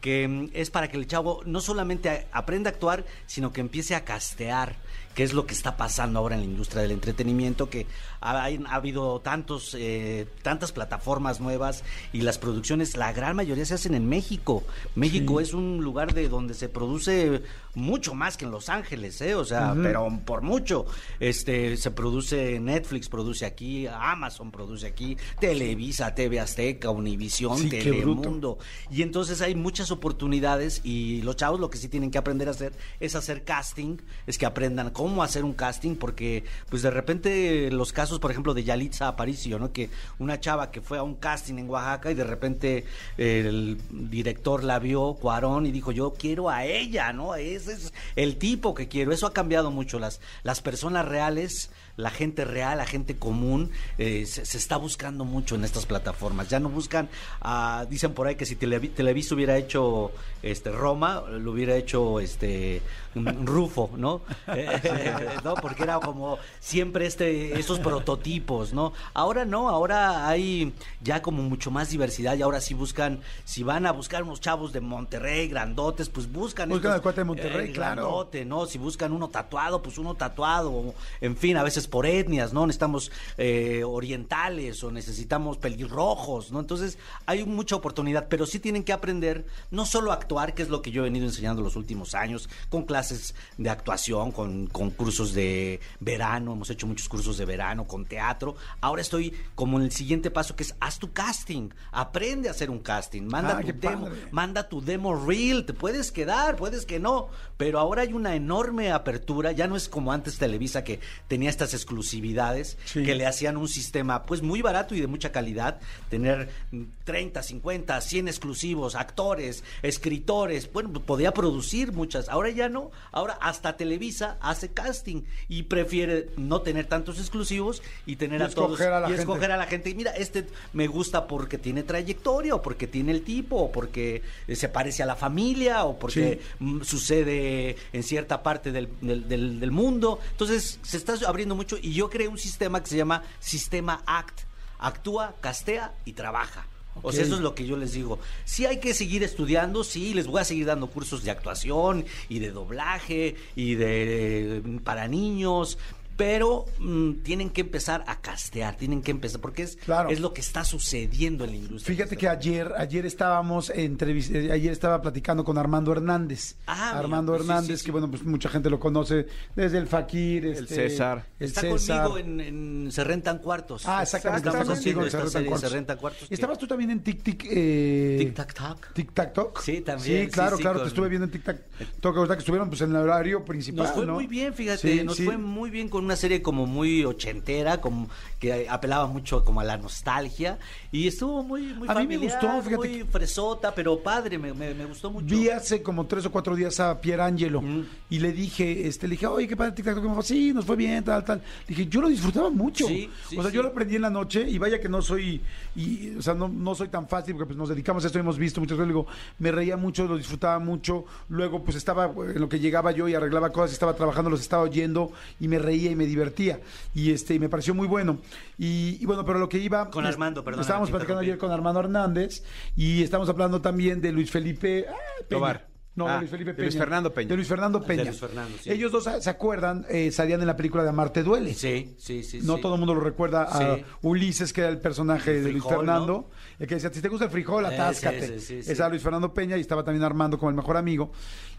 que mm, es para que el chavo no solamente aprenda a actuar, sino que empiece a castear que es lo que está pasando ahora en la industria del entretenimiento, que ha habido tantos, eh, tantas plataformas nuevas y las producciones, la gran mayoría se hacen en México. México es un lugar de donde se produce mucho más que en Los Ángeles, ¿eh? o sea, pero por mucho. Este, se produce Netflix, produce aquí, Amazon produce aquí, Televisa, TV Azteca, Univisión, Sí. Telemundo. Y entonces hay muchas oportunidades y los chavos lo que sí tienen que aprender a hacer es hacer casting, es que aprendan cómo hacer un casting, porque pues de repente los casos, por ejemplo, de Yalitza Aparicio, ¿no? Que una chava que fue a un casting en Oaxaca y de repente el director la vio, Cuarón, y dijo, yo quiero a ella, ¿no? Ese es el tipo que quiero. Eso ha cambiado mucho. Las, las personas reales, la gente real, la gente común, eh, se, se está buscando mucho en estas plataformas. Ya no buscan, ah, dicen por ahí que si Televi- Televisa hubiera hecho este Roma, lo hubiera hecho este Rufo, ¿no? Eh, ¿no? Porque era como siempre este esos prototipos, ¿no? Ahora no, ahora hay ya como mucho más diversidad y ahora sí buscan, si van a buscar unos chavos de Monterrey, grandotes, pues buscan Buscan estos, al cuate de Monterrey, eh, claro. grandote, ¿no? Si buscan uno tatuado, pues uno tatuado, en fin, a veces por etnias, ¿no? Necesitamos eh, orientales o necesitamos pelirrojos, ¿no? Entonces hay mucha oportunidad, pero sí tienen que aprender no solo a actuar, que es lo que yo he venido enseñando los últimos años, con clases de actuación, con, con cursos de verano, hemos hecho muchos cursos de verano, con teatro. Ahora estoy como en el siguiente paso, que es haz tu casting, aprende a hacer un casting, manda Ah, tu demo, padre. manda tu demo reel, te puedes quedar, puedes que no, pero ahora hay una enorme apertura, ya no es como antes Televisa que tenía estas exclusividades, Sí. que le hacían un sistema pues muy barato y de mucha calidad, tener mm, 30, 50, 100 exclusivos, actores, escritores, bueno, podía producir muchas, ahora ya no, ahora hasta Televisa hace casting y prefiere no tener tantos exclusivos y tener Y a todos escoger a la y gente. escoger a la gente. Y mira, este me gusta porque tiene trayectoria, o porque tiene el tipo, o porque se parece a la familia, o porque sucede en cierta parte del, del- del- del mundo. Entonces, se está abriendo mucho y yo creé un sistema que se llama Sistema ACT. Actúa, castea y trabaja. O sea, eso es lo que yo les digo. Sí hay que seguir estudiando, sí, les voy a seguir dando cursos de actuación y de doblaje y de eh, para niños, pero mm, tienen que empezar a castear, tienen que empezar, porque es, Claro. es lo que está sucediendo en la industria. Fíjate que ayer, ayer estábamos entrevis- eh, ayer estaba platicando con Armando Hernández. Ah, mira, Armando pues Hernández, sí, sí. que bueno, pues mucha gente lo conoce desde el Fakir, El este, César. el Está César. conmigo en, en Se Rentan Cuartos. Ah, exactamente. Estamos haciendo esta Se Rentan serie Cuartos. Se Rentan Cuartos. que- Estabas tú también en Tic Tic. Eh, Tic Tac Tac. Tic Tac Toc. Sí, también, Sí, claro, sí, claro. con- Te estuve viendo en Tic Tac Toc, que estuvieron pues en el horario principal. Nos fue ¿no? muy bien, fíjate, Sí, nos sí. fue muy bien con una serie como muy ochentera, como que apelaba mucho como a la nostalgia y estuvo muy muy A mí me familiar, gustó, fíjate muy fresota, pero padre, me, me- me gustó mucho. Vi hace como tres o cuatro días a Pierangelo Mm. y le dije, este, le dije, oye, qué padre Tic Tac Toc. Y me dijo, sí, nos fue bien, tal, tal. Le dije, yo lo disfrutaba mucho. Sí, sí, o sea, sí. yo lo aprendí en la noche y vaya que no soy, y, o sea, no, no soy tan fácil porque pues nos dedicamos a esto, hemos visto muchas veces, digo, me reía mucho, lo disfrutaba mucho. Luego, pues estaba en lo que llegaba yo y arreglaba cosas, estaba trabajando, los estaba oyendo y me reía y me divertía. Y este, y me pareció muy bueno. Y, y bueno, pero lo que iba. Con Armando, perdón, Estábamos platicando ayer con Armando Hernández y estamos hablando también de Luis Felipe. ah. Tobar. No, Ah, de Luis Felipe de Peña. Luis Fernando Peña. De Luis Fernando De Peña. Luis Fernando, sí. Ellos dos, ¿se acuerdan? Eh, salían en la película de Amarte Duele. Sí, sí, sí. No sí. todo el mundo lo recuerda a Sí. Ulises, que era el personaje El de Luis Fernando, el que decía, si te gusta el frijol, Eh, atáscate. sí, sí, sí, Ese sí. era Luis Fernando Peña y estaba también Armando como el mejor amigo.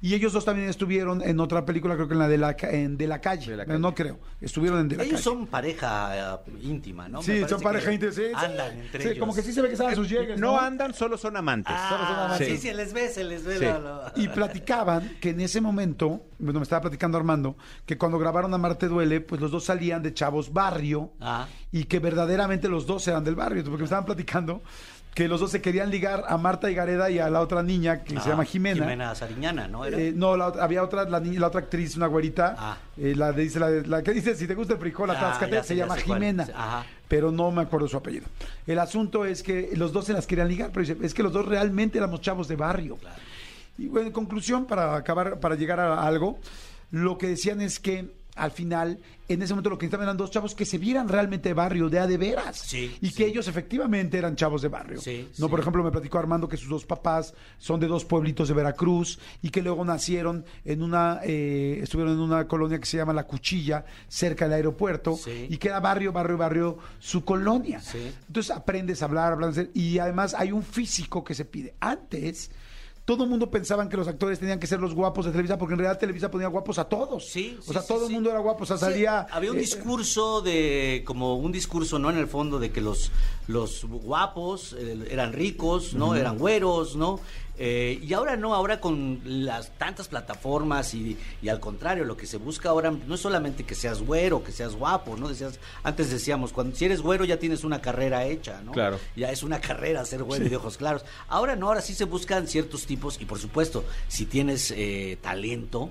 Y ellos dos también estuvieron en otra película, creo que en la de la, en de la calle. De la Pero calle. No creo. Estuvieron en De la Ellos calle. son pareja eh, íntima, ¿no? Sí, son pareja íntima. Sí, sí. Andan entre Sí, ellos. Como que sí se ve que estaban sus llegues. No andan, solo son amantes. Ah, Sí. sí, se les ve, se les ve. Y platicaban que en ese momento, bueno, me estaba platicando Armando, que cuando grabaron Amarte Duele, pues los dos salían de chavos barrio Ah. y que verdaderamente los dos eran del barrio, porque me estaban platicando que los dos se querían ligar a Marta Higareda y a la otra niña que se Ah, llama Jimena. Jimena Sariñana, ¿no? ¿Era? Eh, no, la había otra, la, niña, la otra actriz, una güerita, Ah. eh, la, de- dice, la, la que dice, si te gusta el frijol, atáscate, se llama. Jimena. Ajá. Pero no me acuerdo su apellido. El asunto es que los dos se las querían ligar, pero dice, es que los dos realmente éramos chavos de barrio. Y bueno, en conclusión, para acabar, para llegar a algo, lo que decían es que al final, en ese momento lo que necesitaban eran dos chavos que se vieran realmente de barrio, de a de veras. Sí, y sí. que ellos efectivamente eran chavos de barrio. Sí, no, por ejemplo, me platicó Armando que sus dos papás son de dos pueblitos de Veracruz y que luego nacieron en una, eh, estuvieron en una colonia que se llama La Cuchilla, cerca del aeropuerto, Sí. y que era barrio, barrio, barrio, su colonia. Sí. Entonces aprendes a hablar, hablar, y además hay un físico que se pide. Antes, todo el mundo pensaban que los actores tenían que ser los guapos de Televisa, porque en realidad Televisa ponía guapos a todos. Sí, O sí, sea, sí, todo sí. el mundo era guapo, o sea, salía... había un eh, discurso de, como un discurso, ¿no? En el fondo de que los, los guapos eh, eran ricos, ¿no? Eran güeros, ¿no? Eh, y ahora no, ahora con las tantas plataformas y, y al contrario, lo que se busca ahora no es solamente que seas güero, que seas guapo, ¿no? Decías, antes decíamos, cuando si eres güero ya tienes una carrera hecha, ¿no? Claro. Ya es una carrera ser güero y de ojos claros. Ahora no, ahora sí se buscan ciertos tipos y por supuesto, si tienes eh, talento,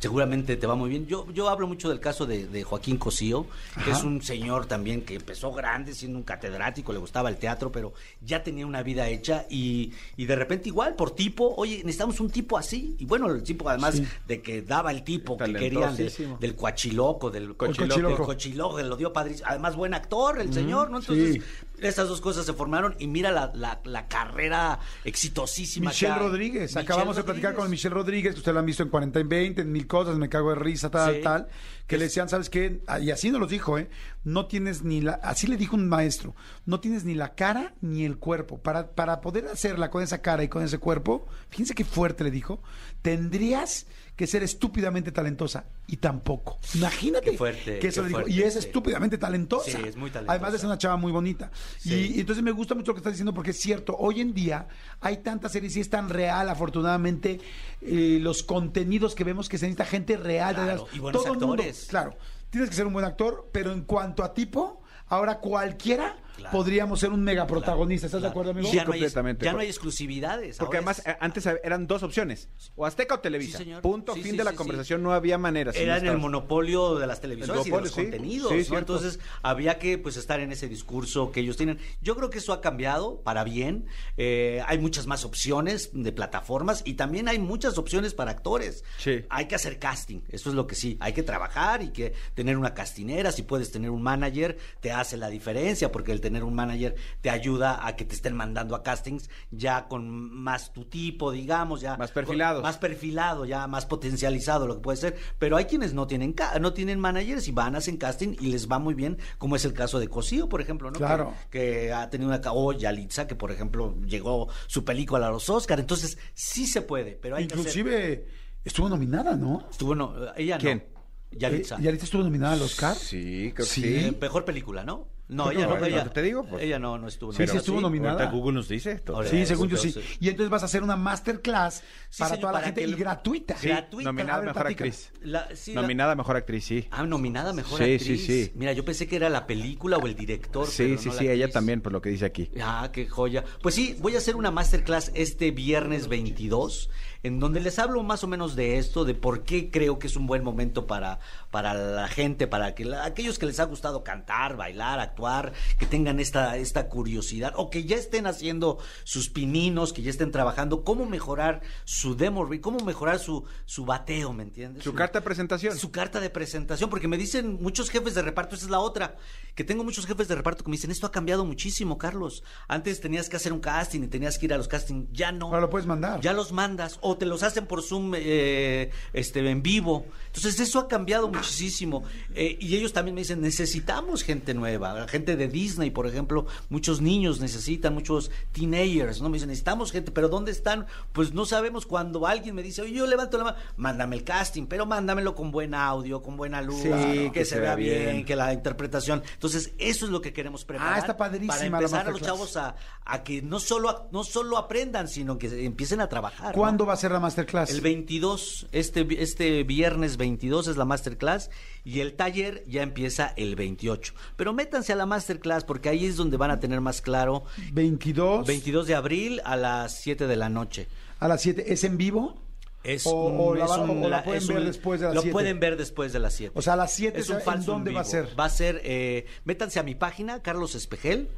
seguramente te va muy bien. Yo, yo hablo mucho del caso de, de Joaquín Cosío, que Ajá. es un señor también que empezó grande siendo un catedrático, le gustaba el teatro, pero ya tenía una vida hecha y, y de repente igual, por tipo, oye, necesitamos un tipo así. Y bueno, el tipo además Sí. de que daba el tipo que querían de- del cuachiloco, del Cochiloco. del cochiloco, lo dio padrísimo. Además, buen actor, el señor, ¿no? Entonces, sí. Estas dos cosas se formaron y mira la, la, la carrera exitosísima. Michelle. Rodríguez, Michelle acabamos de platicar con Michelle Rodríguez, que usted la han visto en 40 en 20, en mil cosas, me cago de risa, tal, Sí. tal, que le decían, ¿sabes qué? Ah, Y así nos los dijo, ¿eh? No tienes ni la, así le dijo un maestro, no tienes ni la cara ni el cuerpo. Para, para poder hacerla con esa cara y con ese cuerpo, fíjense qué fuerte le dijo, tendrías que ser estúpidamente talentosa y tampoco. Imagínate Qué fuerte, que eso qué le dijo. fuerte, y es sí. estúpidamente talentosa. Sí, es muy talentosa. Además de ser una chava muy bonita. Sí. Y, y entonces me gusta mucho lo que estás diciendo porque es cierto, hoy en día hay tantas series y es tan real, afortunadamente, eh, los contenidos que vemos que se necesita gente real. de Claro, y buenos Todo el mundo- actores. claro, tienes que ser un buen actor, pero en cuanto a tipo, ahora cualquiera Claro. podríamos ser un mega protagonista. ¿Estás de acuerdo, amigo? Ya, no hay, completamente. ya no hay exclusividades. Porque además es- eh, antes eran dos opciones, o Azteca o Televisa. Sí, señor. Punto, Sí, fin sí, de la sí, conversación, no había manera. era en el monopolio de las televisoras El y de los contenidos, Sí, ¿no? Entonces había que pues estar en ese discurso que ellos tienen. Yo creo que eso ha cambiado para bien. Eh, hay muchas más opciones de plataformas y también hay muchas opciones para actores. Sí. Hay que hacer casting, eso es lo que sí. Hay que trabajar y que tener una castinera, si puedes tener un manager, te hace la diferencia porque el tener un manager te ayuda a que te estén mandando a castings ya con más tu tipo, digamos, ya Más perfilados. más perfilado, ya más potencializado lo que puede ser, pero hay quienes no tienen no tienen managers y van hacen casting y les va muy bien, como es el caso de Cosío, por ejemplo, ¿no? Claro. Que, que ha tenido una o Yalitza que por ejemplo llegó su película a los Oscar, entonces sí se puede, pero hay que hacer- Inclusive estuvo nominada, ¿no? estuvo no, ella ¿Quién? no. Yalitza. Eh, ¿Yalitza estuvo nominada al Oscar? Sí, creo que Sí. sí. Eh, mejor película, ¿no? No, ella no, no, ella, ¿no te digo? Pues- ella no, no estuvo Sí, sí nominada. estuvo nominada. Google nos dice esto. Ahora- Sí, según yo sí. Y entonces vas a hacer una masterclass Sí, para señor, toda la gente y gratuita. Sí, gratuita. Nominada ver, mejor actriz. La- sí, Nominada mejor actriz, sí. Ah, nominada mejor Sí, actriz. sí, sí. Mira, yo pensé que era la película o el director. Sí, pero sí, no sí, ella también, por lo que dice aquí. Ah, qué joya. Pues sí, voy a hacer una masterclass este viernes 22, en donde les hablo más o menos de esto, de por qué creo que es un buen momento para, para la gente, para que la- aquellos que les ha gustado cantar, bailar, actuar que tengan esta, esta curiosidad, o que ya estén haciendo sus pininos, que ya estén trabajando, cómo mejorar su demo, cómo mejorar su, su bateo, ¿me entiendes? Su carta de presentación. Su carta de presentación, porque me dicen muchos jefes de reparto, esa es la otra, que tengo muchos jefes de reparto que me dicen, esto ha cambiado muchísimo, Carlos. Antes tenías que hacer un casting y tenías que ir a los castings, ya no. Ahora lo puedes mandar. Ya los mandas o te los hacen por Zoom eh, este, en vivo. Entonces eso ha cambiado muchísimo. Eh, y ellos también me dicen, necesitamos gente nueva, gente de Disney, por ejemplo, muchos niños necesitan, muchos teenagers, ¿no? Me dicen, necesitamos gente, pero ¿dónde están? Pues no sabemos cuando alguien me dice, oye, yo levanto la mano, mándame el casting, pero mándamelo con buen audio, con buena luz, Sí, que, que se, vea bien, bien. que la interpretación. Entonces, eso es lo que queremos preparar. Ah, está padrísima Para la empezar a los chavos a, a que no solo, no solo aprendan, sino que empiecen a trabajar. ¿no? ¿Cuándo va a ser la masterclass? El 22, este, este viernes 22 es la masterclass y el taller ya empieza el 28. Pero métanse a la masterclass porque ahí es donde van a tener más claro. 22 22 de abril a las 7 de la noche. a las 7. ¿Es en vivo? Es O- o un- la es un- o la pueden ver un- después de las Lo 7. pueden ver después de las 7. O sea, a las 7, Es un ¿en falso dónde en va a ser? Va a ser, eh, métanse a mi página, Carlos Espejel,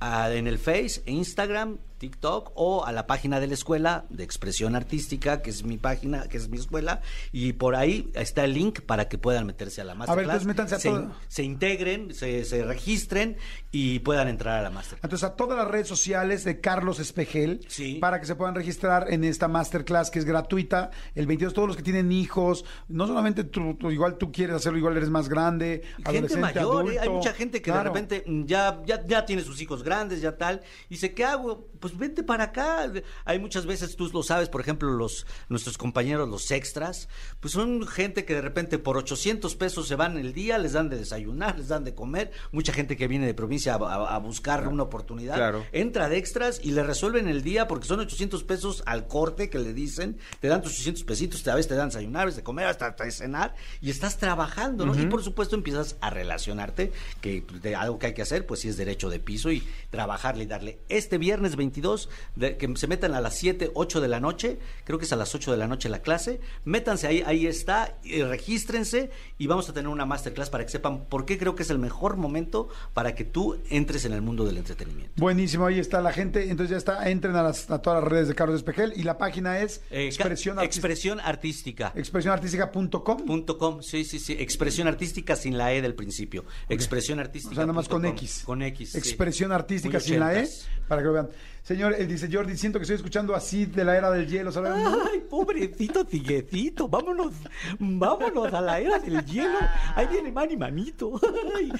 a- en el Face, Instagram, TikTok o a la página de la escuela de expresión artística, que es mi página, que es mi escuela, y por ahí está el link para que puedan meterse a la masterclass. entonces métanse a se, todo. se integren, se, se registren y puedan entrar a la masterclass. Entonces, a todas las redes sociales de Carlos Espejel, Sí. para que se puedan registrar en esta masterclass que es gratuita. El 22, todos los que tienen hijos, no solamente tú, tú- igual tú quieres hacerlo, igual eres más grande, gente mayor, ¿eh? hay mucha gente que Claro. de repente ya, ya, ya tiene sus hijos grandes, ya tal, y dice, ¿qué hago? Pues vente para acá. Hay muchas veces, tú lo sabes, por ejemplo, los nuestros compañeros, los extras, pues son gente que de repente por 800 pesos se van el día, les dan de desayunar, les dan de comer, mucha gente que viene de provincia a, a- a buscar una oportunidad, Claro. entra de extras y le resuelven el día porque son 800 pesos al corte que le dicen, te dan tus 800 pesitos, a veces te dan desayunar, a veces de comer, hasta, de cenar y estás trabajando, ¿no? Y por supuesto empiezas a relacionarte, que de algo que hay que hacer, pues sí es derecho de piso y trabajarle y darle. Este viernes 22, de- que se metan a las 7, 8 de la noche, creo que es a las 8 de la noche la clase, métanse ahí, ahí está, y regístrense y vamos a tener una masterclass para que sepan por qué creo que es el mejor momento para que tú entres en el mundo del entretenimiento. Buenísimo, ahí está la gente. Entonces ya está, entren a, las- a todas las redes de Carlos Espejel y la página es Eh, expresión ca- artística. expresión artística. expresionartística.com. Com, sí, sí, sí. Expresión artística sin la E del principio. Expresión artística. O sea, nada más con com. X. Con X. sí. Expresión artística sin la E, para que lo vean. Señor, él dice, Jordi, siento que estoy escuchando así de la era del hielo, ¿sabes? Ay, pobrecito tiguecito, vámonos, vámonos a la era del hielo. Ahí viene Manny Manito. Ay.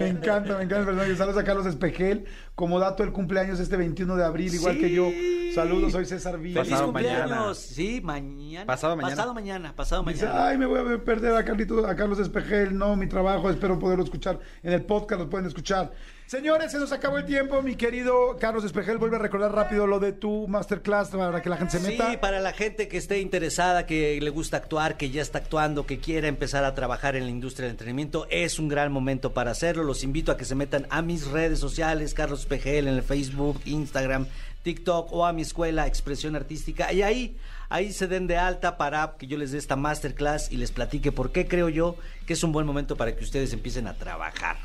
Me encanta, me encanta el personaje. Saludos a Carlos Espejel. Como dato, el cumpleaños este 21 de abril, igual Sí. que yo. Saludos, soy César Villa. Feliz Pasado cumpleaños. mañana. Sí, mañana. Pasado mañana. Pasado mañana, pasado Dice, mañana. ay, me voy a perder a, Carlito, a Carlos Espejel. No, mi trabajo, espero poderlo escuchar en el podcast, lo pueden escuchar. Señores, se nos acabó el tiempo. Mi querido Carlos Espejel, vuelve a recordar rápido lo de tu masterclass para que la gente se meta. Sí, para la gente que esté interesada, que le gusta actuar, que ya está actuando, que quiera empezar a trabajar en la industria del entretenimiento, es un gran momento para hacerlo. Los invito a que se metan a mis redes sociales, Carlos Pejel, en el Facebook, Instagram, TikTok o a mi escuela Expresión Artística. Y ahí, ahí se den de alta para que yo les dé esta masterclass y les platique por qué creo yo que es un buen momento para que ustedes empiecen a trabajar.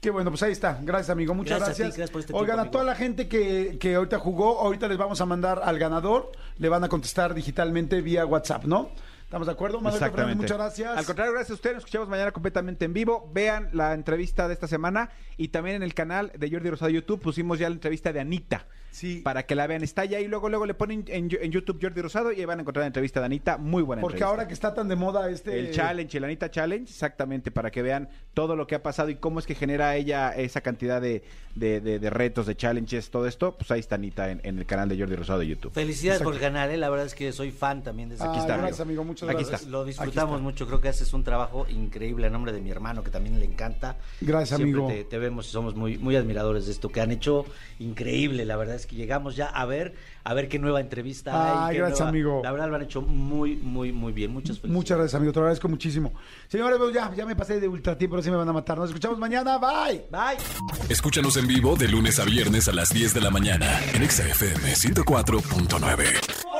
Qué bueno, pues ahí está. Gracias, amigo. Muchas Gracias a ti, gracias. gracias por este Oigan, tiempo, a toda la gente que, que ahorita jugó, ahorita les vamos a mandar al ganador. Le van a contestar digitalmente vía WhatsApp, ¿no? ¿Estamos de acuerdo? Manuel Fernández, muchas gracias. Al contrario, gracias a ustedes. Nos escuchamos mañana completamente en vivo. Vean la entrevista de esta semana y también en el canal de Jordi Rosado YouTube pusimos ya la entrevista de Anita. Sí. Para que la vean. Está ya y luego luego le ponen en, en YouTube Jordi Rosado y ahí van a encontrar la entrevista de Anita. Muy buena Porque entrevista. ahora que está tan de moda este... El challenge, el Anita Challenge, exactamente, para que vean todo lo que ha pasado y cómo es que genera ella esa cantidad de, de- de- de retos, de challenges, todo esto, pues ahí está Anita en, en el canal de Jordi Rosado de YouTube. Felicidades Exacto. por el canal, ¿eh? la verdad es que soy fan también de ese Ah, Aquí está, gracias, amigo. amigo. Muchas Aquí gracias. está. Lo disfrutamos está. mucho, creo que haces un trabajo increíble a nombre de mi hermano que también le encanta. Gracias, Siempre amigo. Te, te vemos y somos muy, muy admiradores de esto que han hecho increíble. La verdad es que llegamos ya a ver, a ver qué nueva entrevista hay. Ay, gracias, nueva- amigo. La verdad lo han hecho muy, muy, muy bien. Muchas felicidades. Muchas gracias, amigo. Te lo agradezco muchísimo. Señores, pues ya, ya me pasé de ultra tiempo, ahora sí me van a matar. Nos escuchamos mañana. Bye. Bye. Escúchanos en vivo de lunes a viernes a las 10 de la mañana en Exa FM 104.9.